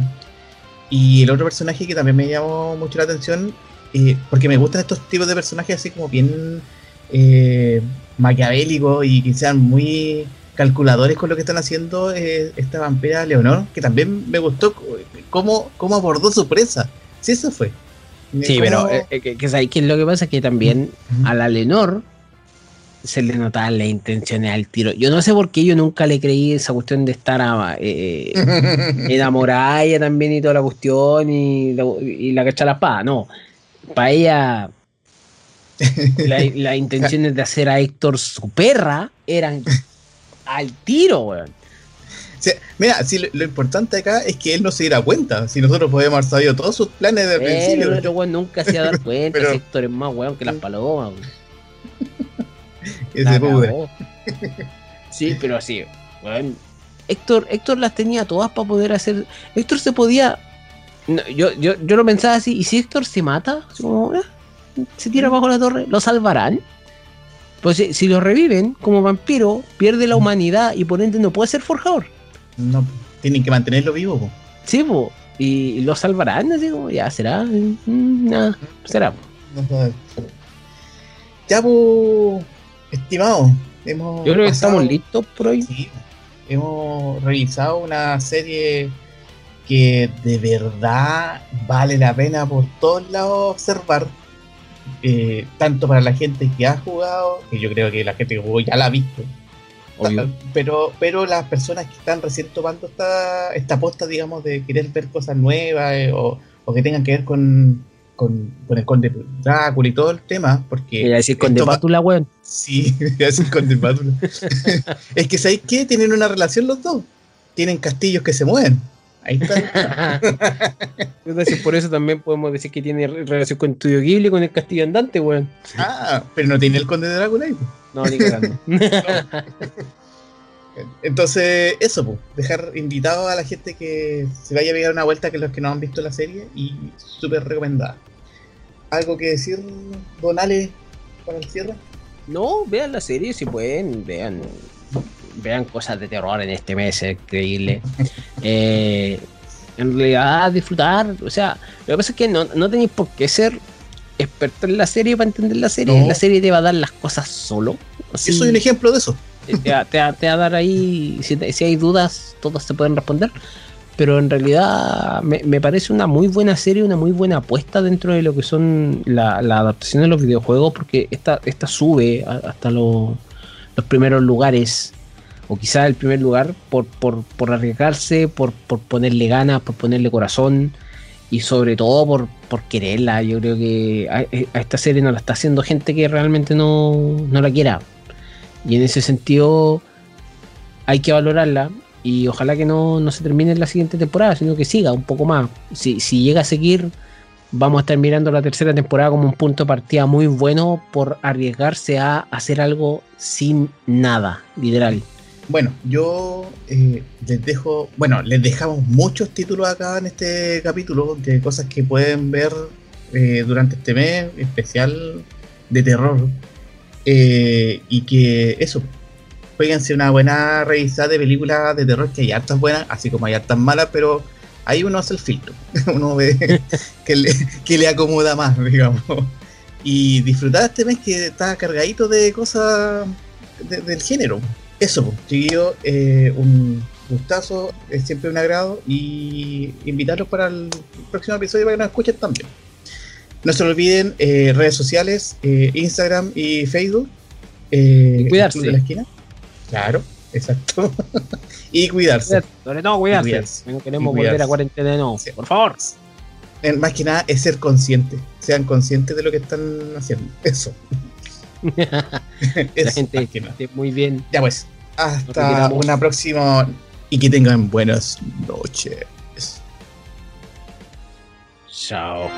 Y el otro personaje que también me llamó mucho la atención, eh, porque me gustan estos tipos de personajes así como bien eh, maquiavélicos y que sean muy calculadores con lo que están haciendo, eh, esta vampira Leonor, que también me gustó cómo, cómo abordó su presa. Sí, eso fue. Sí, pero que, que ¿sabes qué es lo que pasa? Que también a la Lenor se le notaban las intenciones al tiro. Yo no sé por qué yo nunca le creí esa cuestión de estar ah, eh, enamorada ella también y toda la cuestión y la, y la la espada. No, para ella la- las intenciones de hacer a Héctor su perra eran al tiro, weón. O sea, mira, si lo, lo importante acá es que él no se diera cuenta. Si nosotros podemos haber sabido todos sus planes Pero principio. weón nunca se iba a dar cuenta. Pero- Héctor es más weón que las palomas, weón. La. Sí, pero así. Héctor, Héctor las tenía todas para poder hacer. Héctor se podía. no, yo, yo, yo lo pensaba así, ¿y si Héctor se mata? Como, eh, se tira bajo la torre, ¿lo salvarán? Pues si, si lo reviven como vampiro, pierde la humanidad y por ende no puede ser forjador. No, tienen que mantenerlo vivo. po. Sí, po. Y, y lo salvarán, así como, ya será. Mm, nada, será. Ya, pues, estimado, hemos Yo creo que pasado- estamos listos por hoy. Sí, hemos revisado una serie que de verdad vale la pena por todos lados observar. eh, tanto para la gente que ha jugado, que yo creo que la gente que jugó ya la ha visto, Obvio. pero, pero las personas que están recién tomando esta, esta aposta, digamos, de querer ver cosas nuevas eh, o, o que tengan que ver con, con, con el Conde Drácula y todo el tema, porque... Quería decir con de esto va- pátula, weón. Sí, a decir Conde Pátula. es que ¿sabéis qué? Tienen una relación los dos. Tienen castillos que se mueven. Ahí está. Entonces, por eso también podemos decir que tiene re- relación con Estudio Ghibli, con el castillo andante, weón. ah, pero no tiene el Conde Drácula ahí. No, ni cagando. Entonces, eso, pues, dejar invitado a la gente que se vaya a pegar una vuelta que los que no han visto la serie y súper recomendada. ¿Algo que decir, Don Ale, para el cierre? No, vean la serie si pueden, vean, vean cosas de terror en este mes, es increíble. Eh, en realidad, disfrutar, o sea, lo que pasa es que no, no tenéis por qué ser experto en la serie para entender la serie. No. La serie te va a dar las cosas solo. Así, Yo soy un ejemplo de eso. te, va, te va- te va a dar ahí, si, te- si hay dudas, todas se pueden responder. Pero en realidad me, me parece una muy buena serie, una muy buena apuesta dentro de lo que son la, la adaptación de los videojuegos, porque esta, esta sube hasta lo- los primeros lugares, o quizás el primer lugar, por, por, por arriesgarse, por, por ponerle ganas, por ponerle corazón, y sobre todo por, por quererla. Yo creo que a, a esta serie no la está haciendo gente que realmente no, no la quiera. Y en ese sentido hay que valorarla y ojalá que no, no se termine en la siguiente temporada, sino que siga un poco más. Si, si llega a seguir, vamos a estar mirando la tercera temporada como un punto de partida muy bueno por arriesgarse a hacer algo sin nada, literal. Bueno, yo eh, les dejo, bueno, les dejamos muchos títulos acá en este capítulo de cosas que pueden ver eh, durante este mes especial de terror. Eh, y que eso, péguense una buena revisada de películas de terror, que hay hartas buenas, así como hay hartas malas, pero ahí uno hace el filtro, uno ve que le, que le acomoda más, digamos. Y disfrutar este mes que está cargadito de cosas de- del género. Eso, pues, chiquillos, eh, un gustazo, es siempre un agrado y invitarlos para el próximo episodio para que nos escuchen también. No se olviden eh, redes sociales, eh, Instagram y Facebook. eh, Y cuidarse. el Club de la esquina. Claro, exacto. y cuidarse. Sobre todo cuidarse. Cuidarse. No queremos cuidarse. volver a cuarentena de nuevo. Sí. Por favor. Más que nada es ser conscientes. Sean conscientes de lo que están haciendo. Eso. la gente que esté muy bien. Ya pues, hasta una próxima y que tengan buenas noches. Chao.